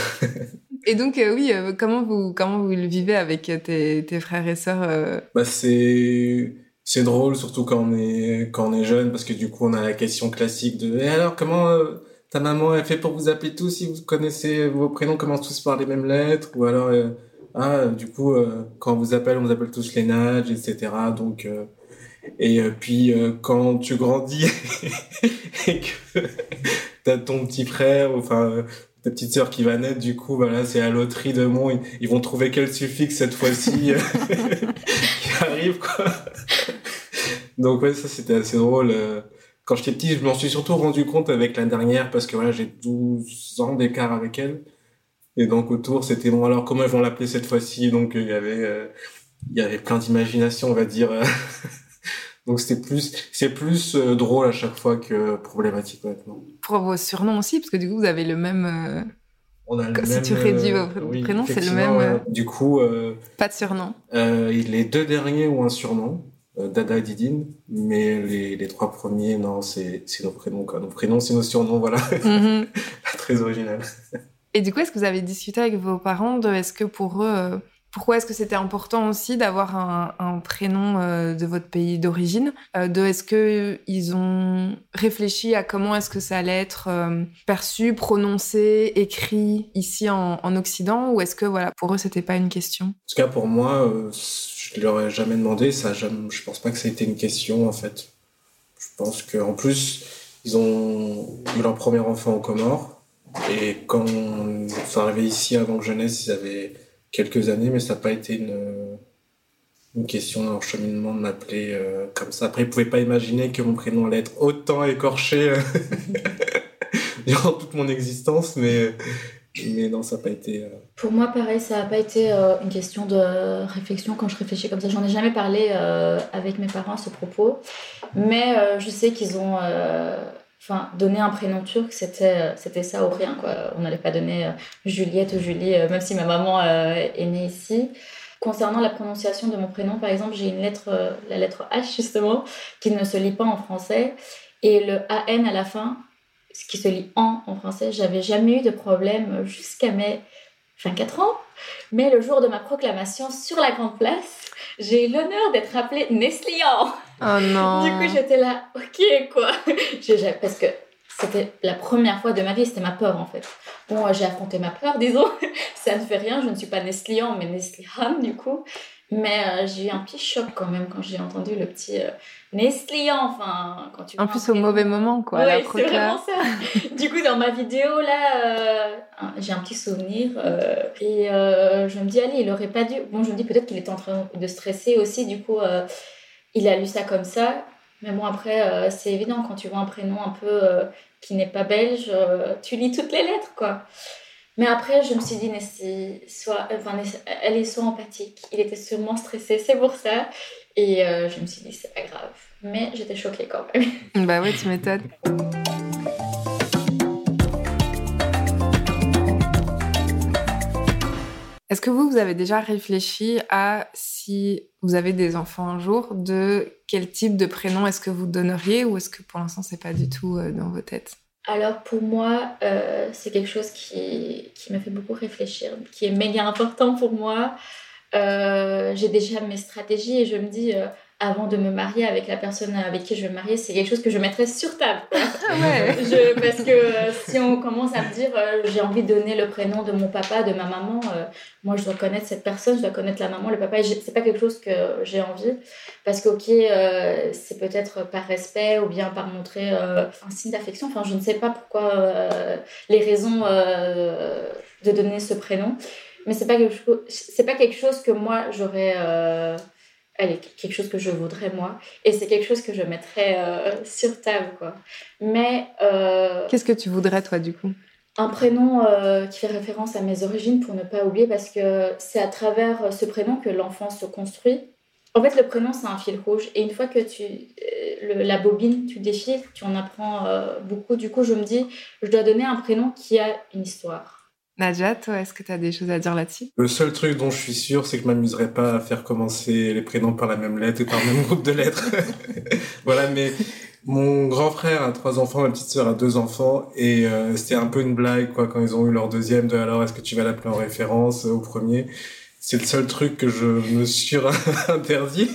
Et donc, euh, oui, euh, comment, vous, comment vous le vivez avec euh, tes, tes frères et sœurs bah, C'est c'est drôle, surtout quand on, est, quand on est jeune, parce que du coup, on a la question classique de Et alors, comment ta maman elle fait pour vous appeler tous si vous connaissez vos prénoms? Commencent tous par les mêmes lettres? Ou alors, ah, du coup, quand on vous appelle, on vous appelle tous les nages, etc. Donc, et puis, quand tu grandis et que t'as ton petit frère, enfin ta petite sœur qui va naître, du coup, voilà, c'est à loterie de mon, ils, vont trouver quel suffixe cette fois-ci euh, qui arrive, quoi. Donc ouais, ça c'était assez drôle. Euh. Quand j'étais petit, je m'en suis surtout rendu compte avec la dernière parce que voilà, j'ai 12 ans d'écart avec elle. Et donc autour, c'était bon, alors comment ils vont l'appeler cette fois-ci? Donc il y avait, euh, il y avait plein d'imagination, on va dire. Donc c'était plus, c'est plus euh, drôle à chaque fois que problématique maintenant. Pour vos surnoms aussi, parce que du coup vous avez le même, euh, On a le si même, tu réduis euh, vos oui, prénoms, c'est le même. Du coup, Pas de surnom. les deux derniers ont un surnom, Dada et Didine, mais les, les trois premiers, non, c'est nos prénoms. Quoi. Nos prénoms, c'est nos surnoms, voilà. Mhm. Très original. Et du coup, est-ce que vous avez discuté avec vos parents de est-ce que pour eux, pourquoi est-ce que c'était important aussi d'avoir un, prénom euh, de votre pays d'origine? Euh, De est-ce que ils ont réfléchi à comment est-ce que ça allait être euh, perçu, prononcé, écrit ici en, en Occident, ou est-ce que voilà pour eux c'était pas une question? En tout cas, pour moi, je leur ai jamais demandé. Ça, jamais, je pense pas que ça a été une question, en fait. Je pense qu'en plus, ils ont eu leur premier enfant aux Comores. Et quand ils sont arrivés ici avant que je naisse, ils avaient quelques années, mais ça n'a pas été une, une question leur cheminement de m'appeler euh, comme ça. Après, ils pouvaient pas imaginer que mon prénom allait être autant écorché euh, durant toute mon existence, mais, mais non, ça n'a pas été. euh, Pour moi, pareil, ça n'a pas été une question de réflexion quand je réfléchis comme ça. J'en ai jamais parlé avec mes parents à ce propos. Mais je sais qu'ils ont enfin, donné un prénom turc, c'était euh, c'était ça ou rien. Quoi. On n'allait pas donner euh, Juliette ou Julie, euh, même si ma maman est née ici. Concernant la prononciation de mon prénom, par exemple, j'ai une lettre, la lettre H justement, qui ne se lit pas en français. Et le AN à la fin, ce qui se lit en en français, j'avais jamais eu de problème jusqu'à mes 24 ans. Mais le jour de ma proclamation sur la Grande Place, j'ai eu l'honneur d'être appelée Neslian. Oh non. Du coup, j'étais là, ok quoi. Parce que c'était la première fois de ma vie, c'était ma peur en fait. Bon, j'ai affronté ma peur, disons. Ça ne fait rien, je ne suis pas Neslian, mais Neslihan du coup. Mais euh, j'ai eu un petit choc quand même quand j'ai entendu le petit euh. Enfin, quand tu En plus au mauvais moment quoi. Ouais, c'est vraiment ça. du coup, dans ma vidéo, là, euh, j'ai un petit souvenir. euh, et je me dis, allez, il aurait pas dû. Bon, je me dis peut-être qu'il était en train de stresser aussi. Du coup, il a lu ça comme ça. Mais bon, après, euh, c'est évident, quand tu vois un prénom un peu euh, qui n'est pas belge, euh, tu lis toutes les lettres, quoi. Mais après, je me suis dit, Nessie, soit, enfin, elle est soit empathique. Il était sûrement stressé, c'est pour ça. Et je me suis dit, c'est pas grave. Mais j'étais choquée quand même. Bah ouais, tu m'étonnes. Est-ce que vous, vous avez déjà réfléchi à si vous avez des enfants un jour, de quel type de prénom est-ce que vous donneriez ou est-ce que pour l'instant c'est pas du tout euh, dans vos têtes? Alors pour moi, euh, c'est quelque chose qui, qui me fait beaucoup réfléchir, qui est méga important pour moi. Euh, J'ai déjà mes stratégies et je me dis, avant de me marier avec la personne avec qui je vais me marier, c'est quelque chose que je mettrais sur table. Ah ouais Je- parce que euh, si on commence à me dire euh, j'ai envie de donner le prénom de mon papa, de ma maman, euh, moi je dois connaître cette personne, je dois connaître la maman, le papa, c'est pas quelque chose que j'ai envie. Parce que, ok, c'est peut-être par respect ou bien par montrer un signe d'affection, enfin je ne sais pas pourquoi les raisons de donner ce prénom, mais c'est pas quelque pas quelque chose que moi j'aurais. Euh, Allez, quelque chose que je voudrais moi. Et c'est quelque chose que je mettrais euh, sur table, quoi. Mais euh, Qu'est-ce que tu voudrais toi du coup? un prénom euh, qui fait référence à mes origines pour ne pas oublier parce que c'est à travers ce prénom que l'enfant se construit. En fait, le prénom, c'est un fil rouge. Et une fois que tu le- la bobine, tu défiles, tu en apprends beaucoup. Du coup, je me dis, je dois donner un prénom qui a une histoire. Nadja, toi, est-ce que tu as des choses à dire là-dessus? Le seul truc dont je suis sûr, c'est que je m'amuserais pas à faire commencer les prénoms par la même lettre ou par le même groupe de lettres. voilà, mais mon grand frère a trois enfants, ma petite sœur a deux enfants, et euh, c'était un peu une blague, quoi, quand ils ont eu leur deuxième, de alors est-ce que tu vas l'appeler en référence euh, au premier? C'est le seul truc que je me suis interdit.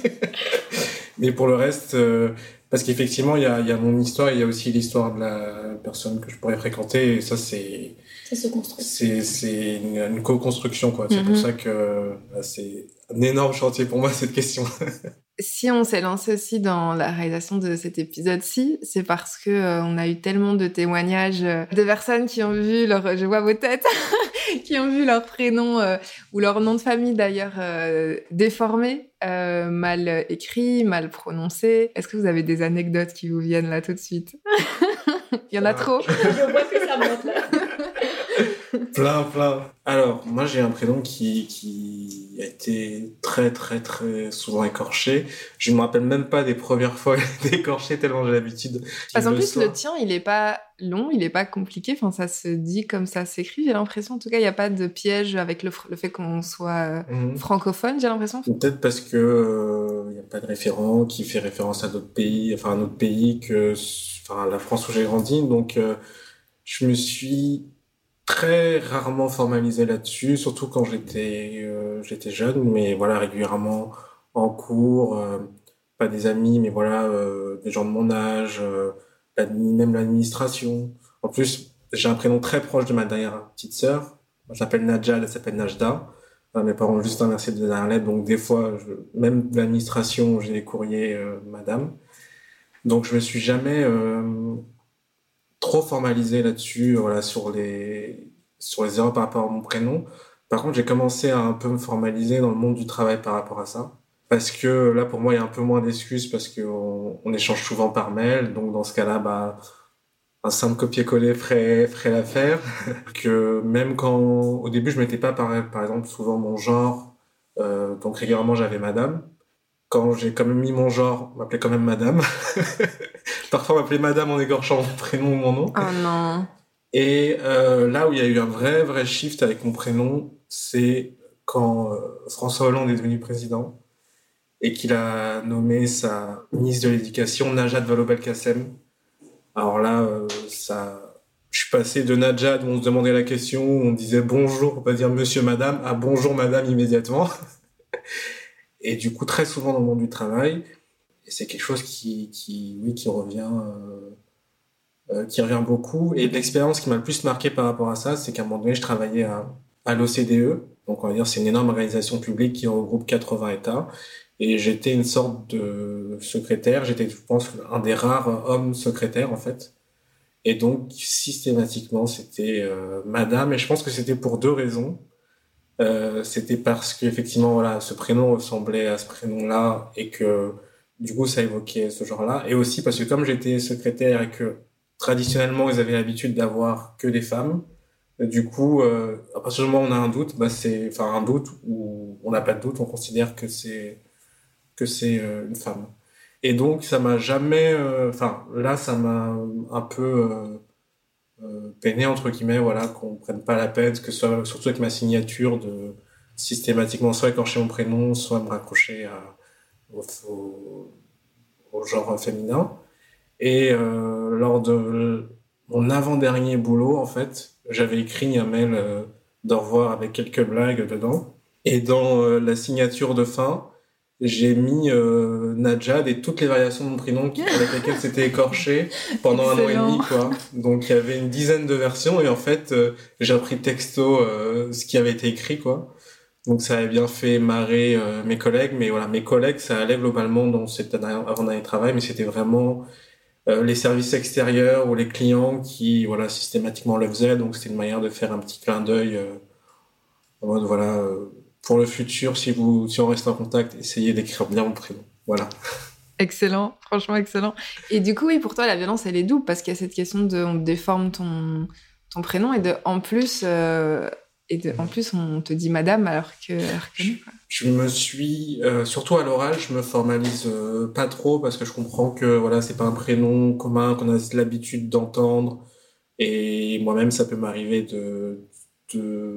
mais pour le reste, euh, parce qu'effectivement, il y a, y a mon histoire, il y a aussi l'histoire de la personne que je pourrais fréquenter, et ça, c'est Ça se construit. c'est c'est une, une co-construction quoi. C'est Mhm. pour ça que bah, c'est un énorme chantier pour moi cette question. Si on s'est lancé aussi dans la réalisation de cet épisode-ci, c'est parce que euh, on a eu tellement de témoignages euh, de personnes qui ont vu leur, je vois vos têtes, qui ont vu leur prénom euh, ou leur nom de famille d'ailleurs euh, déformé, euh, mal écrit, mal prononcé. Est-ce que vous avez des anecdotes qui vous viennent là tout de suite? Il y en a Ah. trop. je vois que ça monte là. Plein plein. Alors moi j'ai un prénom qui qui a été très très très souvent écorché. Je ne me rappelle même pas des premières fois écorché tellement j'ai l'habitude. Parce qu'en plus le tien il est pas long, il est pas compliqué. Enfin ça se dit comme ça s'écrit. J'ai l'impression en tout cas il n'y a pas de piège avec le, le fait qu'on soit euh, mhm. francophone. J'ai l'impression. Peut-être parce que euh, il n'y a pas de référent qui fait référence à d'autres pays, enfin un autre pays que enfin la France où j'ai grandi. Donc euh, je me suis très rarement formalisé là-dessus, surtout quand j'étais euh, j'étais jeune, mais voilà régulièrement en cours, euh, pas des amis, mais voilà euh, des gens de mon âge, même l'administration. En plus, j'ai un prénom très proche de ma dernière petite sœur. J'appelle Nadja, elle s'appelle Najda. mes parents ont juste inversé de dernière lettre, donc des fois, je, même l'administration, j'ai des courriers Madame. Donc je me suis jamais trop formalisé là-dessus, voilà, sur les, sur les erreurs par rapport à mon prénom. Par contre, j'ai commencé à un peu me formaliser dans le monde du travail par rapport à ça. Parce que là, pour moi, il y a un peu moins d'excuses parce qu'on on échange souvent par mail. Donc, dans ce cas-là, bah, un simple copier-coller ferait, ferait l'affaire. que même quand, au début, je mettais pas, par, par exemple, souvent mon genre. Euh, donc, régulièrement, j'avais madame. Quand j'ai quand même mis mon genre, on m'appelait quand même madame. Parfois, on m'appelait madame en écorchant mon prénom ou mon nom. Oh non. Et euh, là où il y a eu un vrai, vrai shift avec mon prénom, c'est quand euh, François Hollande est devenu président et qu'il a nommé sa ministre de l'Éducation, Najat Vallaud-Belkacem. Alors là, euh, ça, je suis passé de Najat où on se demandait la question, où on disait bonjour, on pas dire monsieur, madame, à bonjour, madame immédiatement. et du coup, très souvent dans le monde du travail, et c'est quelque chose qui, qui, oui, qui revient, euh, euh, qui revient beaucoup. Et l'expérience qui m'a le plus marqué par rapport à ça, c'est qu'à un moment donné, je travaillais à, à l'OCDE. Donc, on va dire, c'est une énorme organisation publique qui regroupe 80 États. Et j'étais une sorte de secrétaire. J'étais, je pense, un des rares hommes secrétaires, en fait. Et donc, systématiquement, c'était euh, Madame. Et je pense que c'était pour deux raisons. Euh, c'était parce qu'effectivement, voilà, ce prénom ressemblait à ce prénom-là et que du coup, ça évoquait ce genre-là. Et aussi parce que comme j'étais secrétaire et que traditionnellement, ils avaient l'habitude d'avoir que des femmes, du coup, euh, à partir du moment où on a un doute, bah c'est, enfin un doute ou on n'a pas de doute, on considère que c'est que c'est euh, une femme. Et donc, ça m'a jamais, euh, enfin là, ça m'a un peu euh, peiné entre guillemets, voilà, qu'on prenne pas la peine, que ce soit surtout avec ma signature de systématiquement soit écorcher mon prénom, soit me raccrocher à au, au, genre féminin. Et euh, lors de mon avant-dernier boulot, en fait, j'avais écrit un mail euh, d'au revoir avec quelques blagues dedans. Et dans euh, la signature de fin, j'ai mis euh, Najad et toutes les variations de mon prénom avec lesquelles c'était écorché pendant un an et demi quoi. Donc il y avait une dizaine de versions et en fait j'ai appris texto ce qui avait été écrit quoi. Donc ça a bien fait marrer euh, mes collègues, mais voilà, mes collègues, ça allait globalement dans cette avant-année de travail, mais c'était vraiment euh, les services extérieurs ou les clients qui, voilà, systématiquement le faisaient. Donc c'était une manière de faire un petit clin d'œil euh, en mode, voilà, pour le futur, si vous, si on reste en contact, essayez d'écrire bien mon prénom. Voilà. Excellent, franchement excellent. Et du coup, oui, pour toi, la violence, elle est double parce qu'il y a cette question de on déforme ton, ton prénom et de, en plus, et en plus, on te dit madame alors que, Je, me suis, euh, surtout à l'oral, je me formalise euh, pas trop parce que je comprends que voilà, c'est pas un prénom commun qu'on a l'habitude d'entendre. Et moi-même, ça peut m'arriver de,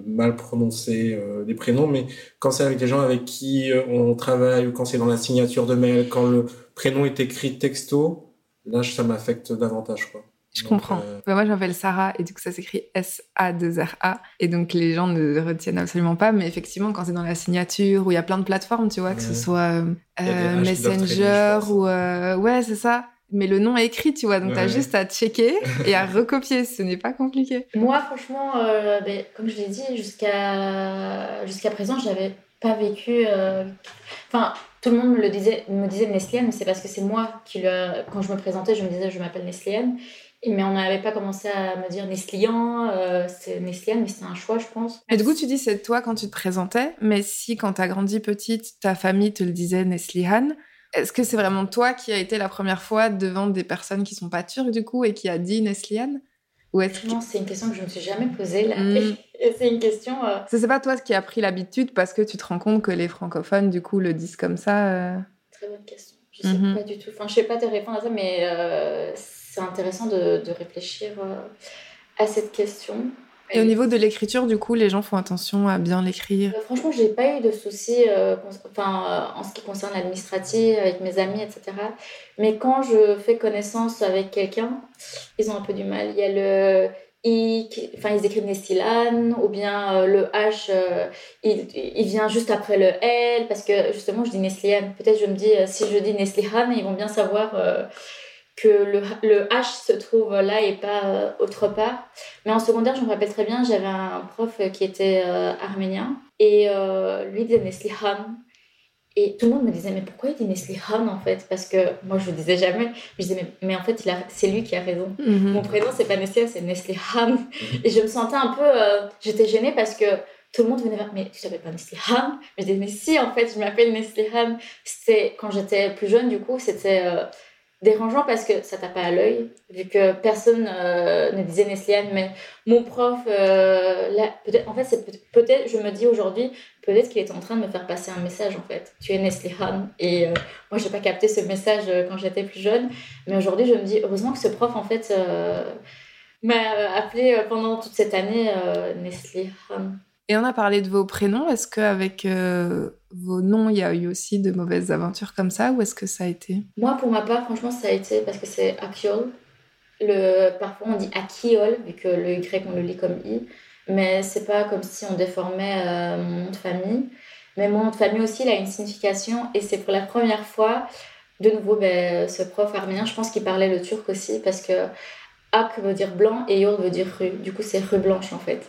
mal prononcer euh, des prénoms. Mais quand c'est avec des gens avec qui on travaille ou quand c'est dans la signature de mail, quand le prénom est écrit texto, là, ça m'affecte davantage. Je comprends. Euh, bah, moi, j'appelle Sarah et du coup, ça s'écrit S-A-2-R-A. Et donc, les gens ne retiennent absolument pas. Mais effectivement, quand c'est dans la signature, où il y a plein de plateformes, tu vois, que ce soit euh, Messenger ou. Euh, ouais, c'est ça. Mais le nom est écrit, tu vois. Donc, tu as juste à checker et à recopier. Ce n'est pas compliqué. Moi, franchement, ben, comme je l'ai dit, jusqu'à jusqu'à présent, j'avais pas vécu. Enfin, tout le monde me le disait, me disait Nesliane, mais c'est parce que c'est moi qui le. Quand je me présentais, je me disais je m'appelle Nesliane mais on n'avait pas commencé à me dire Neslian, euh, c'est Neslian, mais c'était un choix, je pense. Et du coup, tu dis c'est toi quand tu te présentais, mais si quand tu as grandi petite, ta famille te le disait Neslihan, est-ce que c'est vraiment toi qui a été la première fois devant des personnes qui sont pas turques du coup et qui a dit Neslian Non, c'est une question que je me suis jamais posée. Là. Mm. c'est une question. Euh... C'est pas toi qui as pris l'habitude parce que tu te rends compte que les francophones, du coup, le disent comme ça euh? Très bonne question. Je sais mm-hmm. pas du tout. Enfin, je sais pas te répondre à ça, mais euh, c'est intéressant de, de réfléchir euh, à cette question. Et au niveau de l'écriture, du coup, les gens font attention à bien l'écrire euh, Franchement, j'ai pas eu de soucis euh, enfin, euh, en ce qui concerne l'administratif, avec mes amis, etc. Mais quand je fais connaissance avec quelqu'un, ils ont un peu du mal. Il y a le I, enfin, ils écrivent Nestilan, ou bien le H, il, il, vient juste après le L, parce que justement, je dis Nestlian. Peut-être je me dis, si je dis Nestlihan, ils vont bien savoir que le, le, H se trouve là et pas euh, autre part. Mais en secondaire, je me rappelle très bien, j'avais un prof qui était euh, arménien et euh, lui disait Neslihan. Et tout le monde me disait, mais pourquoi il dit Neslihan en fait? Parce que moi je le disais jamais. Je disais, mais, mais en fait, c'est lui qui a raison. Mhm. Mon prénom, c'est pas Neslihan, c'est Neslihan. et je me sentais un peu. J'étais gênée parce que tout le monde venait vers mais tu t'appelles pas Neslihan Je disais, mais si, en fait, je m'appelle Neslihan. C'était quand j'étais plus jeune, du coup, c'était dérangeant parce que ça pas à l'œil, vu que personne euh, ne disait Nesliane, mais mon prof, euh, peut-être, en fait, peut-être, je me dis aujourd'hui, peut-être qu'il est en train de me faire passer un message, en fait. Tu es Neslihan. Et euh, moi, j'ai pas capté ce message quand j'étais plus jeune, mais aujourd'hui, je me dis, heureusement que ce prof, en fait, m'a appelé pendant toute cette année Neslihan. Et on a parlé de vos prénoms. Est-ce qu'avec euh, vos noms, il y a eu aussi de mauvaises aventures comme ça ou est-ce que ça a été? Moi, pour ma part, franchement, ça a été parce que c'est Akiol. Parfois, on dit Akiol, vu que le Y, on le lit comme I. Mais c'est pas comme si on déformait euh, mon nom de famille. Mais mon nom de famille aussi, il a une signification et c'est pour la première fois, de nouveau, ben, ce prof arménien, je pense qu'il parlait le turc aussi parce que Ak veut dire blanc et Yol veut dire rue. Du coup, c'est rue blanche en fait.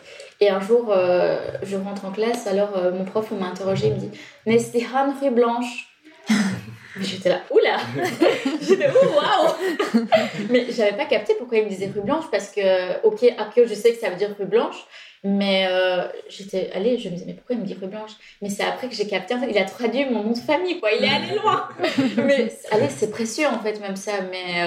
Et un jour, euh, je rentre en classe, alors euh, mon prof m'a interrogé, il me dit Nestihan rue blanche. J'étais là, oula J'étais ouh, waouh Mais j'avais pas capté pourquoi il me disait rue blanche parce que, ok, Akio, je sais que ça veut dire rue blanche, mais euh, j'étais allée, je me disais, mais pourquoi il me dit rue blanche? Mais c'est après que j'ai capté, en fait, il a traduit mon nom de famille, quoi, il est allé loin Mais allez, c'est précieux en fait, même ça, mais.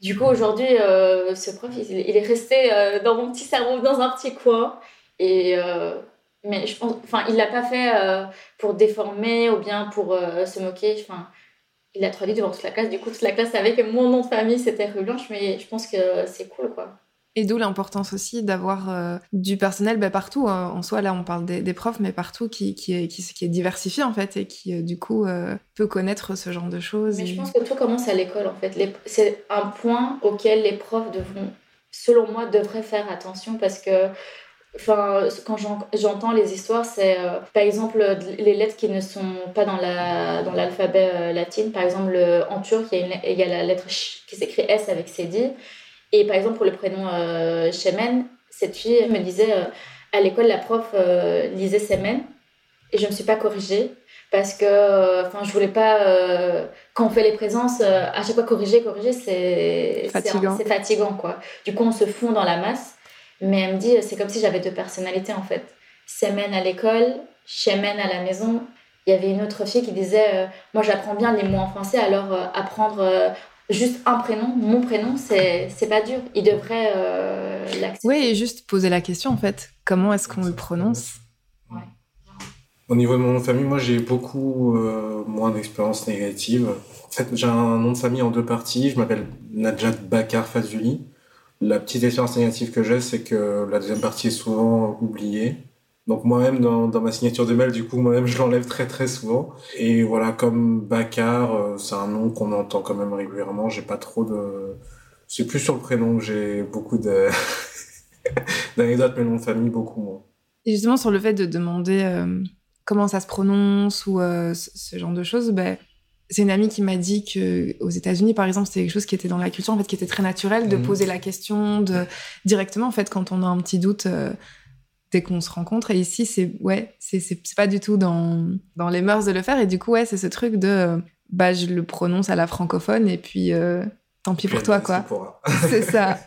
Du coup, aujourd'hui, euh, ce prof, il, est resté euh, dans mon petit cerveau, dans un petit coin. Et, euh, mais je pense, enfin, il l'a pas fait pour déformer ou bien pour se moquer. Enfin, il a traduit devant toute la classe. Du coup, toute la classe savait que mon nom de famille, c'était Rue Blanche. Mais je pense que c'est cool, quoi. Et d'où l'importance aussi d'avoir euh, du personnel bah, partout. Hein. En soi, là, on parle des, profs, mais partout qui, qui, est, qui, est diversifié, en fait, et qui, euh, du coup, euh, peut connaître ce genre de choses. Mais je pense que tout commence à l'école, en fait. C'est un point auquel les profs devront, selon moi, devraient faire attention parce que Enfin, quand j'entends les histoires, c'est par exemple les lettres qui ne sont pas dans l'alphabet la, dans latin. Par exemple, en turc, il y, a il y a la lettre ch qui s'écrit S avec CD. Et par exemple, pour le prénom euh, Shemen, cette fille me disait euh, à l'école, la prof euh, lisait Semen et je ne me suis pas corrigée parce que enfin je voulais pas quand on fait les présences à chaque fois corriger corriger c'est fatigant. c'est fatigant quoi. Du coup on se fond dans la masse. Mais elle me dit c'est comme si j'avais deux personnalités en fait. Semen à l'école Shemen à la maison. Il y avait une autre fille qui disait moi j'apprends bien les mots en français alors apprendre juste un prénom, mon prénom, c'est pas dur. Il devrait euh, l'accepter. Oui, et juste poser la question en fait. Comment est-ce qu'on le prononce? Au niveau de mon nom de famille, moi j'ai beaucoup euh, moins d'expériences négatives. En fait, j'ai un nom de famille en deux parties. Je m'appelle Najat Bakar Fazuli. La petite expérience négative que j'ai, c'est que la deuxième partie est souvent oubliée. Donc moi-même, dans, dans, ma signature de mail, du coup, moi-même, je l'enlève très très souvent. Et voilà, comme Bakar, euh, c'est un nom qu'on entend quand même régulièrement. J'ai pas trop de... C'est plus sur le prénom que j'ai beaucoup de... d'anecdotes, mais nom de famille, beaucoup moins. Et justement, sur le fait de demander euh, comment ça se prononce ou euh, ce, genre de choses, ben, c'est une amie qui m'a dit que aux États-Unis, par exemple, c'était quelque chose qui était dans la culture, en fait, qui était très naturel de mmh. poser la question de directement, en fait, quand on a un petit doute dès qu'on se rencontre. Et ici, c'est ouais, c'est pas du tout dans, dans les mœurs de le faire. Et du coup, ouais, c'est ce truc de bah, je le prononce à la francophone et puis euh, tant pis pour toi, quoi. C'est ça.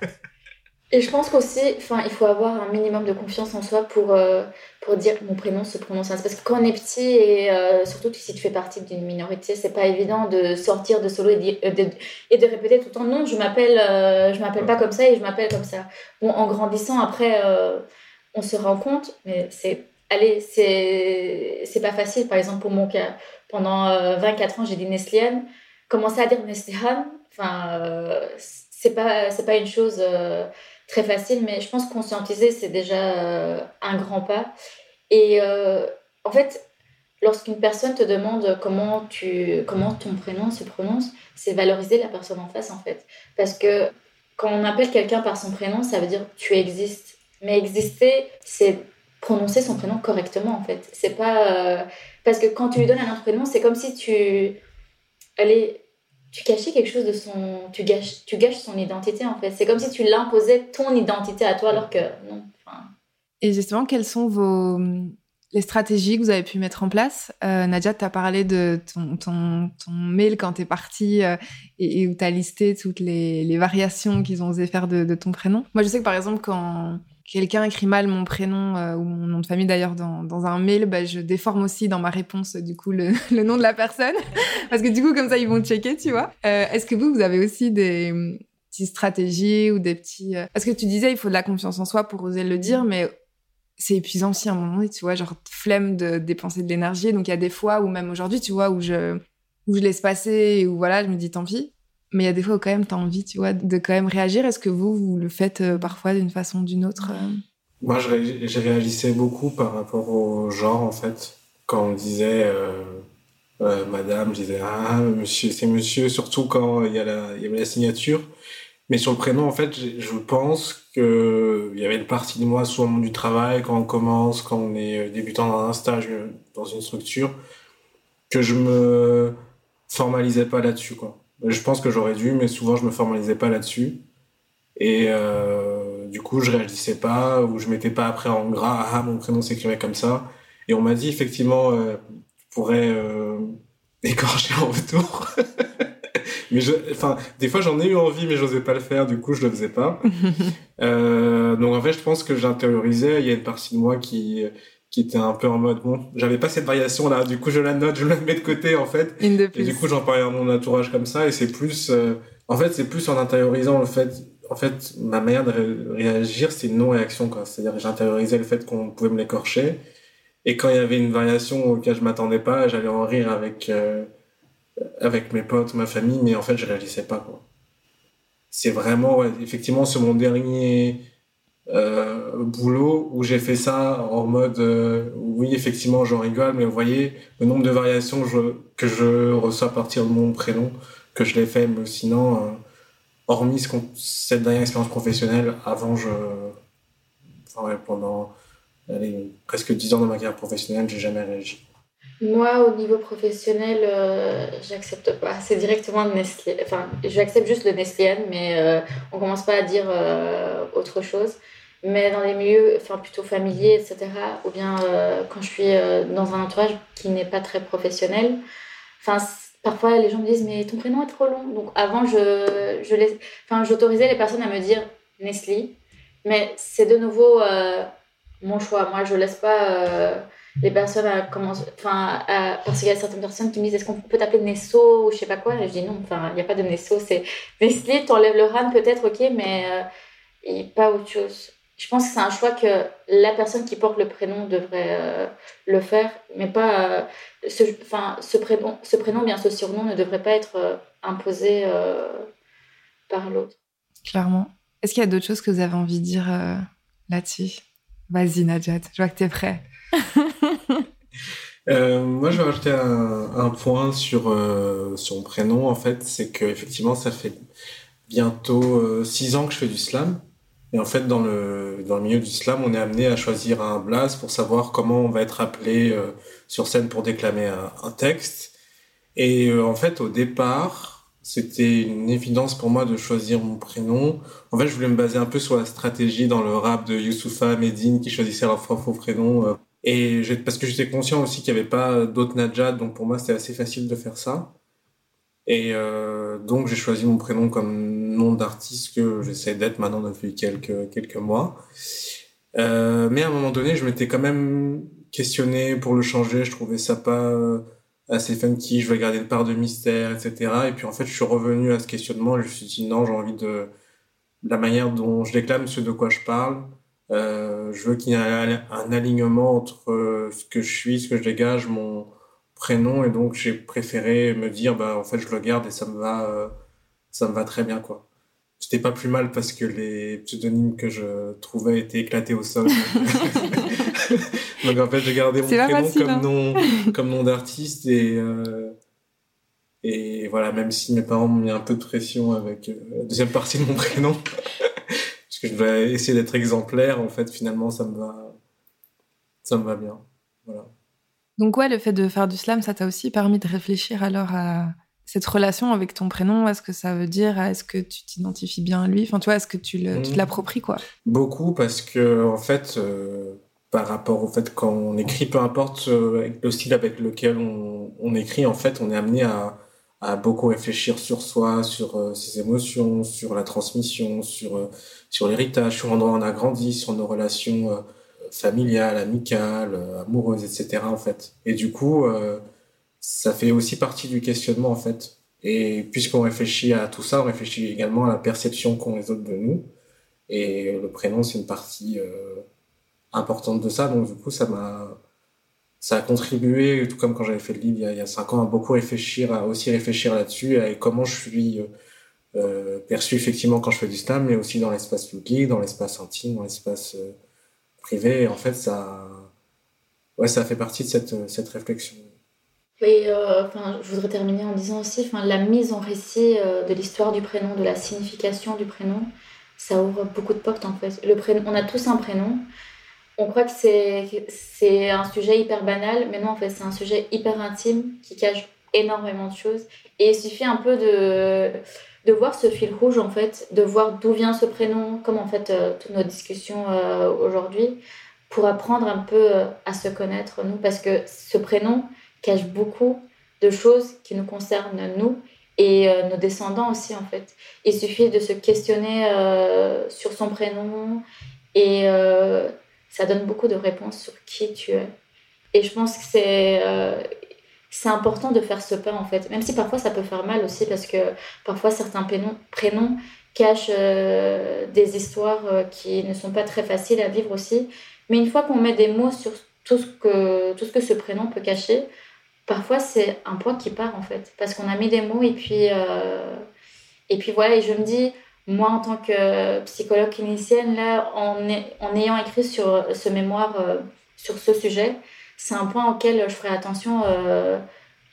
Et je pense qu'aussi, enfin, il faut avoir un minimum de confiance en soi pour, euh, pour dire mon prénom se prononce ainsi. Parce que quand on est petit, et euh, surtout si tu fais partie d'une minorité, c'est pas évident de sortir de solo et euh, de, et de répéter tout le temps non, je m'appelle je m'appelle pas comme ça et je m'appelle comme ça. Bon, en grandissant, après, on se rend compte, mais c'est. Allez, c'est pas facile. Par exemple, pour mon cas, pendant 24 ans, j'ai dit Nesliane. Commencer à dire Nesliane, enfin, c'est pas, pas une chose très facile, mais je pense conscientiser, c'est déjà euh, un grand pas. Et euh, en fait, lorsqu'une personne te demande comment, tu, comment ton prénom se prononce, c'est valoriser la personne en face, en fait. Parce que quand on appelle quelqu'un par son prénom, ça veut dire tu existes. Mais exister, c'est prononcer son prénom correctement, en fait. C'est pas... Euh, parce que quand tu lui donnes un autre prénom, c'est comme si tu... Allez, tu cachais quelque chose de son. Tu gâches, tu gâches son identité en fait. C'est comme si tu l'imposais ton identité à toi alors que non. Et justement, quelles sont vos les stratégies que vous avez pu mettre en place euh, Nadia, tu as parlé de ton, ton, ton mail quand tu es partie euh, et, où tu as listé toutes les, les variations qu'ils ont osé faire de, de, ton prénom. Moi, je sais que par exemple, quand quelqu'un écrit mal mon prénom euh, ou mon nom de famille d'ailleurs dans, dans, un mail, bah, je déforme aussi dans ma réponse du coup le, le, nom de la personne parce que du coup comme ça ils vont checker, tu vois. Euh, Est-ce que vous vous avez aussi des hum, petites stratégies ou des petits euh, parce que tu disais il faut de la confiance en soi pour oser le dire, mais c'est épuisant aussi à un moment donné, tu vois, genre flemme de dépenser de l'énergie. Donc il y a des fois ou même aujourd'hui, tu vois, où je où je laisse passer ou voilà, je me dis tant pis. Mais il y a des fois où quand même tu as envie, tu vois, de quand même réagir. Est-ce que vous, vous le faites euh, parfois d'une façon ou d'une autre euh Moi, je, réagissais beaucoup par rapport au genre, en fait. Quand on disait euh, madame, je disais ah, monsieur, c'est monsieur, surtout quand il y, il y avait la signature. Mais sur le prénom, en fait, je pense qu'il y avait une partie de moi, soit au monde du travail, quand on commence, quand on est débutant dans un stage, dans une structure, que je me formalisais pas là-dessus, je pense que j'aurais dû, mais souvent je me formalisais pas là-dessus. Et euh, du coup, je réagissais pas ou je mettais pas après en gras ah mon prénom s'écrivait comme ça. Et on m'a dit effectivement, euh, tu pourrais euh, écorcher en retour. mais je, enfin, des fois j'en ai eu envie, mais j'osais pas le faire. Du coup, je le faisais pas. euh, donc en fait, je pense que j'intériorisais. Il y a une partie de moi qui qui était un peu en mode bon j'avais pas cette variation là du coup je la note je la mets de côté en fait et du coup j'en parlais à mon entourage comme ça et c'est plus euh, en fait c'est plus en intériorisant le fait en fait ma manière de réagir c'est une non réaction quoi c'est-à-dire j'intériorisais le fait qu'on pouvait me l'écorcher et quand il y avait une variation auquel je m'attendais pas j'allais en rire avec euh, avec mes potes ma famille mais en fait je réagissais pas quoi. C'est vraiment effectivement sur mon dernier euh, boulot où j'ai fait ça en mode euh, oui effectivement j'en rigole mais vous voyez le nombre de variations que je reçois à partir de mon prénom que je l'ai fait mais sinon euh, hormis ce cette dernière expérience professionnelle avant je pendant presque 10 ans dans ma carrière professionnelle j'ai jamais réagi moi, au niveau professionnel, j'accepte pas. C'est directement Nestlé. Enfin, j'accepte juste le Nestlé, mais on commence pas à dire autre chose mais dans les milieux enfin, plutôt familiers, etc., ou bien euh, quand je suis euh, dans un entourage qui n'est pas très professionnel, enfin, parfois les gens me disent mais ton prénom est trop long. Donc avant, je, je les, enfin, j'autorisais les personnes à me dire Nestlé, mais c'est de nouveau euh, mon choix. Moi, je laisse pas les personnes à commencer, enfin, parce qu'il y a certaines personnes qui me disent est-ce qu'on peut t'appeler Nesso ou je sais pas quoi? Et je dis non, enfin, il n'y a pas de Nesso, c'est Nestlé, t'enlèves le RAN peut-être, ok, mais et pas autre chose je pense que c'est un choix que la personne qui porte le prénom devrait euh, le faire, mais pas euh, ce, ce prénom, ce prénom, bien ce surnom ne devrait pas être euh, imposé par l'autre. Clairement. Est-ce qu'il y a d'autres choses que vous avez envie de dire là-dessus? Vas-y, Najat, je vois que tu es prêt. moi, je vais rajouter un, point sur, sur mon prénom, en fait, c'est que effectivement, ça fait bientôt six ans que je fais du slam. Et en fait, dans le, dans le milieu du slam, on est amené à choisir un blaze pour savoir comment on va être appelé euh, sur scène pour déclamer un, texte. Et euh, en fait, au départ, c'était une évidence pour moi de choisir mon prénom. En fait, je voulais me baser un peu sur la stratégie dans le rap de Youssoufa, Medine, qui choisissaient leur faux prénom. Euh. Et parce que j'étais conscient aussi qu'il n'y avait pas d'autres Najad, donc pour moi, c'était assez facile de faire ça. Et donc, j'ai choisi mon prénom comme nom d'artiste que j'essaie d'être maintenant depuis quelques quelques mois. Euh, mais à un moment donné, je m'étais quand même questionné pour le changer. Je trouvais ça pas euh, assez funky. Je veux garder une part de mystère, etc. Et puis en fait, je suis revenu à ce questionnement. Et je me suis dit non, j'ai envie de la manière dont je déclame ce de quoi je parle. Euh, je veux qu'il y ait un, alignement entre euh, ce que je suis, ce que je dégage, mon prénom, et donc j'ai préféré me dire, bah en fait je le garde et ça me va, euh, ça me va très bien quoi. C'était pas plus mal parce que les pseudonymes que je trouvais étaient éclatés au sol. donc en fait j'ai gardé mon prénom comme hein. nom, comme nom d'artiste et euh, et voilà même si mes parents m'ont mis un peu de pression avec la deuxième partie de mon prénom que je vais essayer d'être exemplaire, en fait, finalement, ça me va, ça me va bien. Voilà. Donc ouais, le fait de faire du slam, ça t'a aussi permis de réfléchir alors à cette relation avec ton prénom, à ce que ça veut dire, à est-ce que tu t'identifies bien à lui, enfin tu vois, est-ce que tu, le, te mmh. l'appropries quoi? Beaucoup parce que en fait, euh, par rapport au fait quand on écrit, peu importe euh, le style avec lequel on, on, écrit, en fait, on est amené à, à beaucoup réfléchir sur soi, sur euh, ses émotions, sur la transmission, sur euh, sur l'héritage, sur l'endroit où on a grandi, sur nos relations euh, familiales, amicales, amoureuses, etc. En fait. Et du coup, ça fait aussi partie du questionnement en fait. Et puisqu'on réfléchit à tout ça, on réfléchit également à la perception qu'ont les autres de nous. Et le prénom, c'est une partie importante de ça. Donc du coup, ça m'a ça a contribué, tout comme quand j'avais fait le livre il y, a, cinq ans, à beaucoup réfléchir, à aussi réfléchir là-dessus, et comment je suis euh, euh, perçu effectivement quand je fais du slam, mais aussi dans l'espace public, dans l'espace intime, dans l'espace euh, privé. Et en fait, ça, ouais, ça fait partie de cette, cette réflexion. Enfin, je voudrais terminer en disant aussi, enfin, la mise en récit de l'histoire du prénom, de la signification du prénom, ça ouvre beaucoup de portes en fait. Le prénom, on a tous un prénom on croit que c'est un sujet hyper banal, mais non, en fait, c'est un sujet hyper intime qui cache énormément de choses. Et il suffit un peu de, de voir ce fil rouge, en fait, de voir d'où vient ce prénom, comme en fait euh, toutes nos discussions euh, aujourd'hui, pour apprendre un peu euh, à se connaître, nous, parce que ce prénom cache beaucoup de choses qui nous concernent, nous, et nos descendants aussi, en fait. Il suffit de se questionner sur son prénom et ça donne beaucoup de réponses sur qui tu es. Et je pense que c'est euh, c'est important de faire ce pas en fait, même si parfois ça peut faire mal aussi parce que parfois certains prénoms, prénoms cachent euh, des histoires euh, qui ne sont pas très faciles à vivre aussi. Mais une fois qu'on met des mots sur tout ce que tout ce que ce prénom peut cacher, parfois c'est un poids qui part en fait parce qu'on a mis des mots et puis et puis voilà et je me dis moi, en tant que psychologue clinicienne, là, en, en ayant écrit sur ce mémoire euh, sur ce sujet, c'est un point auquel je ferai attention euh,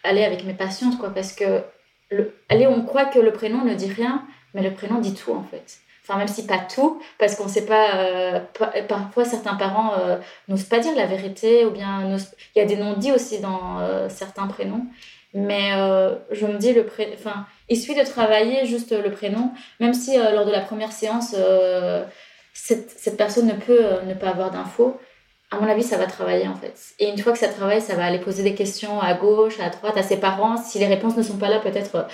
aller avec mes patientes, quoi, parce que le, allez, on croit que le prénom ne dit rien, mais le prénom dit tout en fait. Enfin, même si pas tout, parce qu'on sait pas, euh, parfois certains parents n'osent pas dire la vérité, ou bien il y a des non-dits aussi dans certains prénoms. Mais je me dis, le pré... enfin, il suffit de travailler juste le prénom, même si euh, lors de la première séance, euh, cette, cette, personne ne peut euh, ne pas avoir d'infos. À mon avis, ça va travailler en fait. Et une fois que ça travaille, ça va aller poser des questions à gauche, à droite, à ses parents. Si les réponses ne sont pas là, peut-être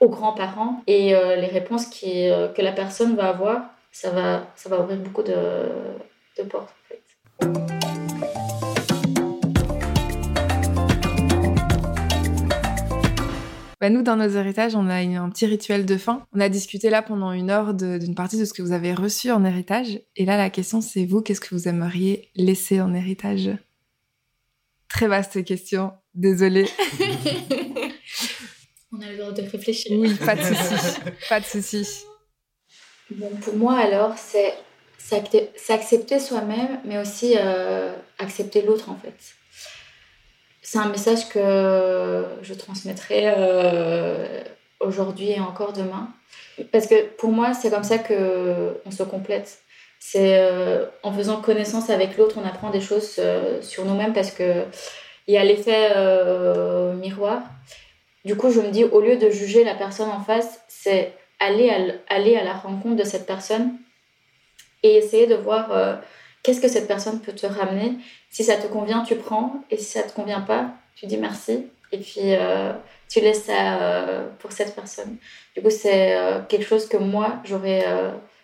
aux grands-parents. Et les réponses qui, que la personne va avoir, ça va, ça va ouvrir beaucoup de, de portes en fait. Bah, nous, dans nos héritages, on a un petit rituel de fin. On a discuté là pendant une heure d'une partie de ce que vous avez reçu en héritage. Et là, la question, c'est vous, qu'est-ce que vous aimeriez laisser en héritage? Très vaste question. Désolée. on a le droit de réfléchir. Oui, pas de souci. pas de souci. Bon, pour moi, alors, c'est s'accepter soi-même, mais aussi euh, accepter l'autre, en fait c'est un message que je transmettrai euh, aujourd'hui et encore demain. Parce que pour moi, c'est comme ça qu'on se complète. C'est euh, en faisant connaissance avec l'autre, on apprend des choses euh, sur nous-mêmes parce que il y a l'effet miroir. Du coup, je me dis, au lieu de juger la personne en face, c'est aller à, aller à la rencontre de cette personne et essayer de voir qu'est-ce que cette personne peut te ramener? Si ça te convient, tu prends. Et si ça te convient pas, tu dis merci. et puis tu laisses ça pour cette personne. Du coup, c'est quelque chose que moi, j'aurais,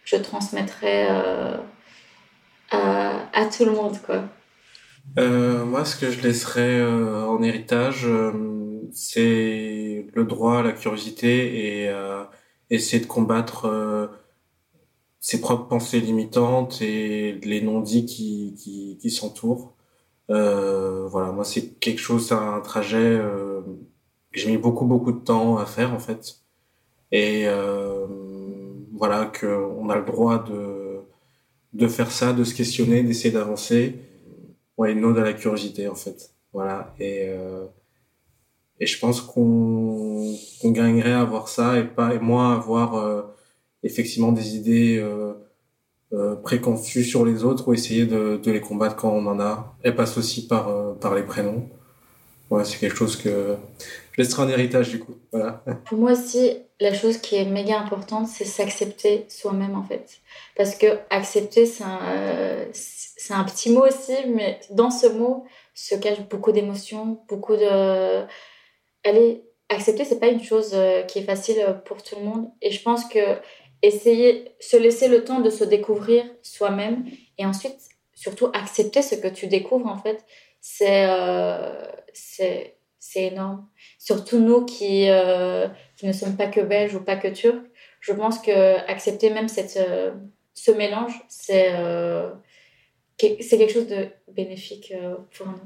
je transmettrais à, à, tout le monde, quoi. moi, ce que je laisserais en héritage, c'est le droit à la curiosité et essayer de combattre ses propres pensées limitantes et les non-dits qui, qui, qui s'entourent. Euh, voilà, moi c'est quelque chose, c'est un trajet euh, que j'ai mis beaucoup beaucoup de temps à faire en fait. Et euh, voilà que on a le droit de de faire ça, de se questionner, d'essayer d'avancer. Ouais, ode à la curiosité en fait. Voilà et euh, et je pense qu'on qu'on gagnerait à avoir ça et pas et moins avoir euh, effectivement des idées euh, euh, préconçues sur les autres ou essayer de, les combattre quand on en a. Elle passe aussi par, euh, par les prénoms. Ouais, c'est quelque chose que je laisserai en héritage du coup. Voilà. Pour moi aussi, la chose qui est méga importante, c'est s'accepter soi-même en fait. Parce que accepter, c'est un, un petit mot aussi, mais dans ce mot se cache beaucoup d'émotions, beaucoup de. Allez, accepter, c'est pas une chose qui est facile pour tout le monde. Et je pense que essayer, se laisser le temps de se découvrir soi-même et ensuite, surtout, accepter ce que tu découvres, en fait, c'est euh, énorme. Surtout nous qui, euh, qui ne sommes pas que belges ou pas que turcs, je pense que accepter même cette, euh, ce mélange, c'est euh, c'est quelque chose de bénéfique pour nous.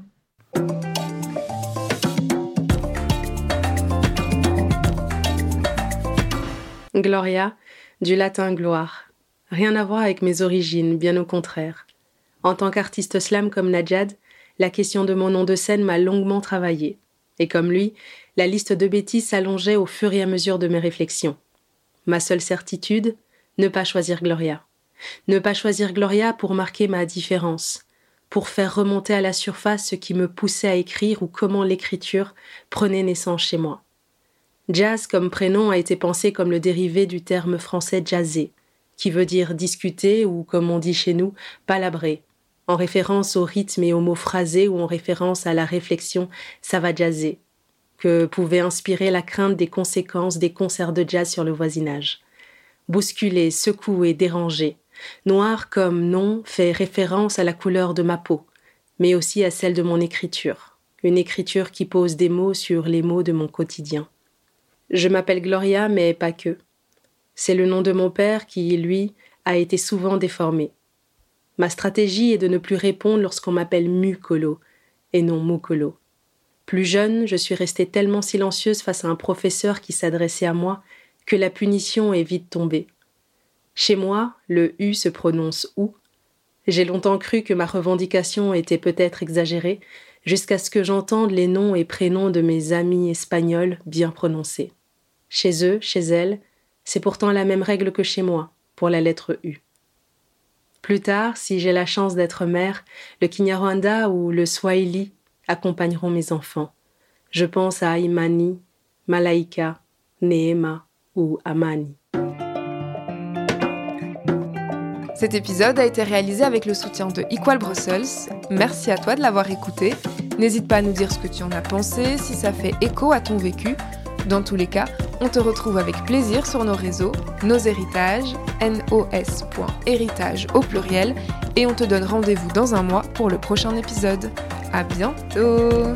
Gloria, du latin gloire. Rien à voir avec mes origines, bien au contraire. En tant qu'artiste slam comme Najad, la question de mon nom de scène m'a longuement travaillé. Et comme lui, la liste de bêtises s'allongeait au fur et à mesure de mes réflexions. Ma seule certitude, ne pas choisir Gloria. Ne pas choisir Gloria pour marquer ma différence, pour faire remonter à la surface ce qui me poussait à écrire ou comment l'écriture prenait naissance chez moi. Jazz comme prénom a été pensé comme le dérivé du terme français jazzé, qui veut dire discuter ou, comme on dit chez nous, palabrer, en référence au rythme et aux mots phrasés ou en référence à la réflexion ça va jazzer, que pouvait inspirer la crainte des conséquences des concerts de jazz sur le voisinage. Bousculé, secoué, dérangé, noir comme nom fait référence à la couleur de ma peau, mais aussi à celle de mon écriture, une écriture qui pose des mots sur les mots de mon quotidien. Je m'appelle Gloria, mais pas que. C'est le nom de mon père qui, lui, a été souvent déformé. Ma stratégie est de ne plus répondre lorsqu'on m'appelle Mucolo et non Mukolo. Plus jeune, je suis restée tellement silencieuse face à un professeur qui s'adressait à moi que la punition est vite tombée. Chez moi, le U se prononce OU. J'ai longtemps cru que ma revendication était peut-être exagérée, jusqu'à ce que j'entende les noms et prénoms de mes amis espagnols bien prononcés. Chez eux, chez elles, c'est pourtant la même règle que chez moi, pour la lettre U. Plus tard, si j'ai la chance d'être mère, le Kinyarwanda ou le Swahili accompagneront mes enfants. Je pense à Imani, Malaika, Neema ou Amani. Cet épisode a été réalisé avec le soutien de Equal Brussels. Merci à toi de l'avoir écouté. N'hésite pas à nous dire ce que tu en as pensé, si ça fait écho à ton vécu. Dans tous les cas, on te retrouve avec plaisir sur nos réseaux, nos héritages, nos.héritage au pluriel, et on te donne rendez-vous dans un mois pour le prochain épisode. À bientôt!